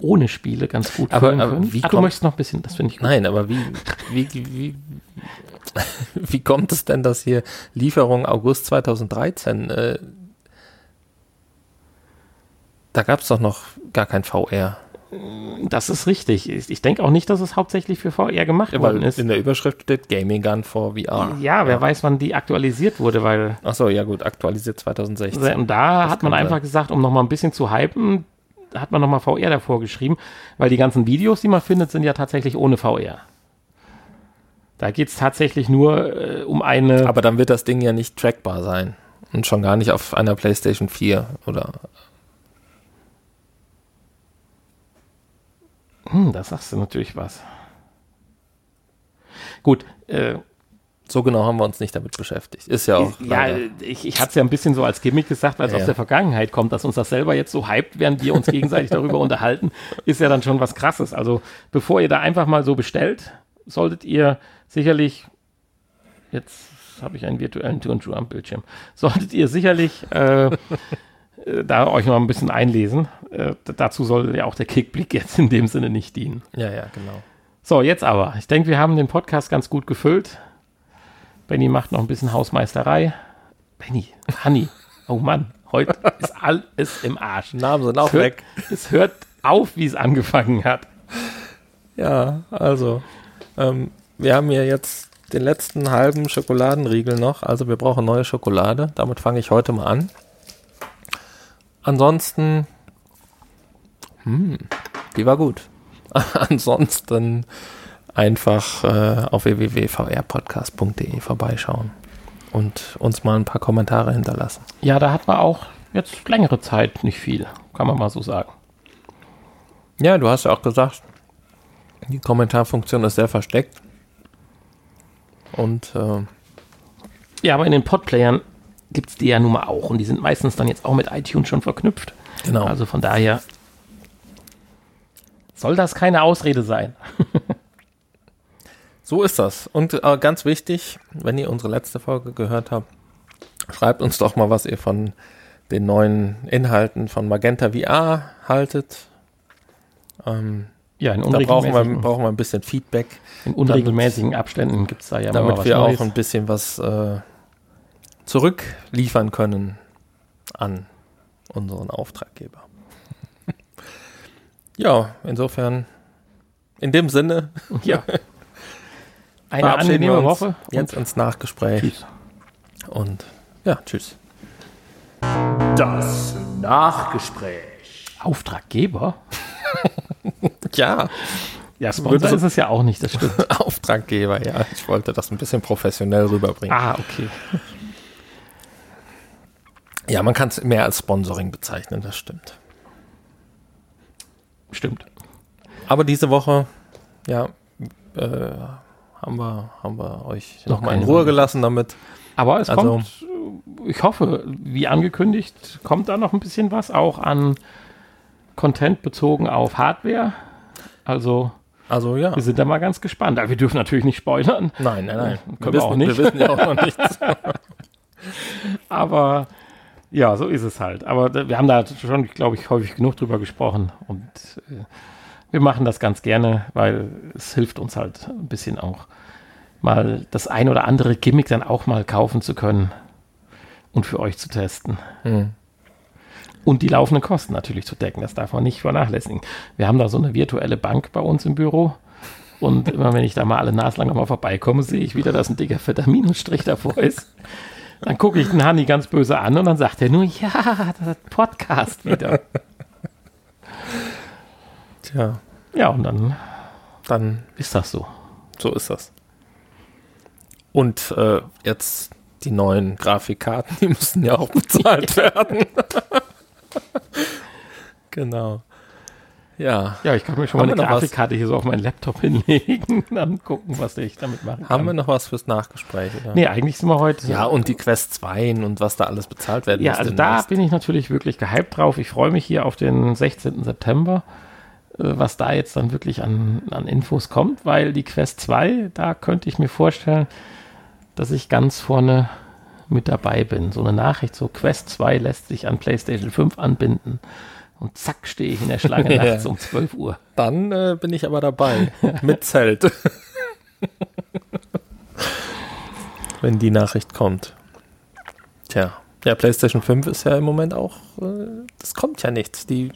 ohne Spiele ganz gut Aber- aber können. wie ah, du kommt- möchtest noch ein bisschen, das finde ich gut. Nein, aber wie, wie, wie, wie kommt es denn, dass hier Lieferung August 2013, äh, da gab es doch noch gar kein VR. Das ist richtig. Ich, denke auch nicht, dass es hauptsächlich für VR gemacht worden Weil ist. in der Überschrift steht Gaming Gun for VR. Ja, wer weiß, wann die aktualisiert wurde, weil Achso, ja gut, aktualisiert 2016. und da Das hat man einfach sein. gesagt, um noch mal ein bisschen zu hypen, hat man noch mal VR davor geschrieben, weil die ganzen Videos, die man findet, sind ja tatsächlich ohne VR. Da geht es tatsächlich nur äh, um eine. Aber dann wird das Ding ja nicht trackbar sein. Und schon gar nicht auf einer PlayStation 4 oder. Hm, da sagst du natürlich was. Gut, äh, So genau haben wir uns nicht damit beschäftigt. Ist ja auch. ja, leider. ich, ich hatte es ja ein bisschen so als Gimmick gesagt, weil es Ja, aus der Vergangenheit kommt, dass uns das selber jetzt so hypt, während wir uns gegenseitig darüber unterhalten, ist ja dann schon was krasses. Also bevor ihr da einfach mal so bestellt, solltet ihr sicherlich, jetzt habe ich einen virtuellen Turnschuh am Bildschirm, solltet ihr sicherlich äh, äh, da euch noch ein bisschen einlesen. Äh, dazu soll ja auch der Kickblick jetzt in dem Sinne nicht dienen. ja, ja, genau. So, jetzt aber. Ich denke, wir haben den Podcast ganz gut gefüllt. Benny macht noch ein bisschen Hausmeisterei. Benny, Hanni, oh Mann, heute ist alles im Arsch. Namen sind auch Es hört, weg. es hört auf, wie es angefangen hat. Ja, also. Ähm, wir haben hier jetzt den letzten halben Schokoladenriegel noch. Also wir brauchen neue Schokolade. Damit fange ich heute mal an. Ansonsten. Hm, die war gut. Ansonsten einfach äh, auf www.vrpodcast.de vorbeischauen und uns mal ein paar Kommentare hinterlassen. Ja, da hat man auch jetzt längere Zeit nicht viel, kann man mal so sagen. Ja, du hast ja auch gesagt, die Kommentarfunktion ist sehr versteckt. Und äh, Ja, aber in den Podplayern gibt es die ja nun mal auch und die sind meistens dann jetzt auch mit iTunes schon verknüpft. genau. Also von daher soll das keine Ausrede sein. So ist das. Und äh, ganz wichtig, wenn ihr unsere letzte Folge gehört habt, schreibt uns doch mal, was ihr von den neuen Inhalten von Magenta VR haltet. Ähm, Ja, in da brauchen wir, unregelmäßigen, brauchen wir ein bisschen Feedback, in unregelmäßigen Abständen gibt es da ja damit wir Neues. auch ein bisschen was äh, zurückliefern können an unseren Auftraggeber. ja, insofern, in dem Sinne, Ja. Eine angenehme Woche. jetzt ins Nachgespräch. Tschüss. Und ja, tschüss. Das Nachgespräch. Auftraggeber? Ja, Ja, Sponsor ist es ja auch nicht, das stimmt. Auftraggeber, ja. Ich wollte das ein bisschen professionell rüberbringen. ah, okay. Ja, man kann es mehr als Sponsoring bezeichnen, das stimmt. Stimmt. Aber diese Woche, ja, äh, haben wir, haben wir euch Noch nochmal in Ruhe Woche. gelassen damit. Aber es Also- kommt, ich hoffe, wie angekündigt, kommt da noch ein bisschen was auch an Content bezogen auf Hardware. Also, Also ja. wir sind da mal ganz gespannt. Aber wir dürfen natürlich nicht spoilern, Nein, nein, nein. Können wir wissen, auch nicht. Wir wissen ja auch noch nichts. aber ja, so ist es halt. Aber wir haben da schon, glaube ich, häufig genug drüber gesprochen und äh, wir machen das ganz gerne, weil es hilft uns halt ein bisschen auch mal das ein oder andere Gimmick dann auch mal kaufen zu können und für euch zu testen. Hm. Und die laufenden Kosten natürlich zu decken, das darf man nicht vernachlässigen. Wir haben da so eine virtuelle Bank bei uns im Büro. Und immer wenn ich da mal alle Naslang mal vorbeikomme, sehe ich wieder, dass ein dicker fetter Minusstrich davor ist. Dann gucke ich den Hanni ganz böse an und dann sagt er nur, ja, das Podcast wieder. Tja, Ja, und dann dann ist das so. so ist das. Und äh, jetzt die neuen Grafikkarten, die müssen ja auch bezahlt werden. genau. Ja. Ja, ich kann mir schon mal Haben eine wir noch was? Grafikkarte hier so auf meinen Laptop hinlegen, dann gucken, was ich damit machen kann. Haben wir noch was fürs Nachgespräch? Oder? Nee, eigentlich sind wir heute. Ja, und die Quest 2 und was da alles bezahlt werden Ja, muss also da bin ich natürlich wirklich gehypt drauf. Ich freue mich hier auf den 16. September, was da jetzt dann wirklich an, an Infos kommt, weil die Quest 2, da könnte ich mir vorstellen, dass ich ganz vorne mit dabei bin. So eine Nachricht, so Quest 2 lässt sich an PlayStation 5 anbinden. Und zack, stehe ich in der Schlange nachts um 12 Uhr. Dann äh, bin ich aber dabei. mit Zelt. Wenn die Nachricht kommt. Tja. Ja, PlayStation 5 ist ja im Moment auch, äh, das kommt ja nichts. Die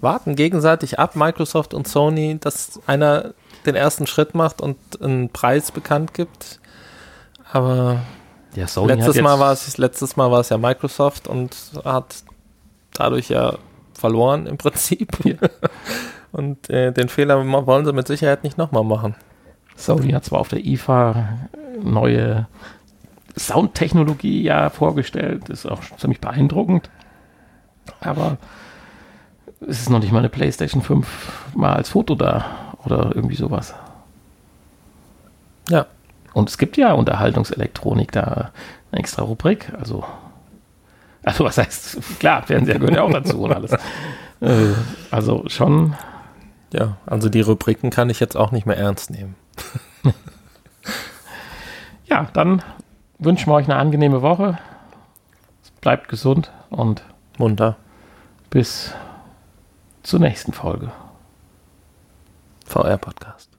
warten gegenseitig ab, Microsoft und Sony, dass einer den ersten Schritt macht und einen Preis bekannt gibt. Aber Ja, letztes Mal war es letztes Mal war es ja Microsoft und hat dadurch ja verloren im Prinzip. Und äh, den Fehler wollen sie mit Sicherheit nicht nochmal machen. Sony hat zwar auf der IFA neue Soundtechnologie ja vorgestellt, ist auch ziemlich beeindruckend. Aber es ist noch nicht mal eine PlayStation 5 mal als Foto da oder irgendwie sowas. Ja. Und es gibt ja Unterhaltungselektronik da eine extra Rubrik. Also, also was heißt, klar, Fernseher gehören ja auch dazu und alles. Äh, also schon. Ja, also die Rubriken kann ich jetzt auch nicht mehr ernst nehmen. ja, dann wünschen wir euch eine angenehme Woche. Bleibt gesund und munter. Bis zur nächsten Folge. VR Podcast.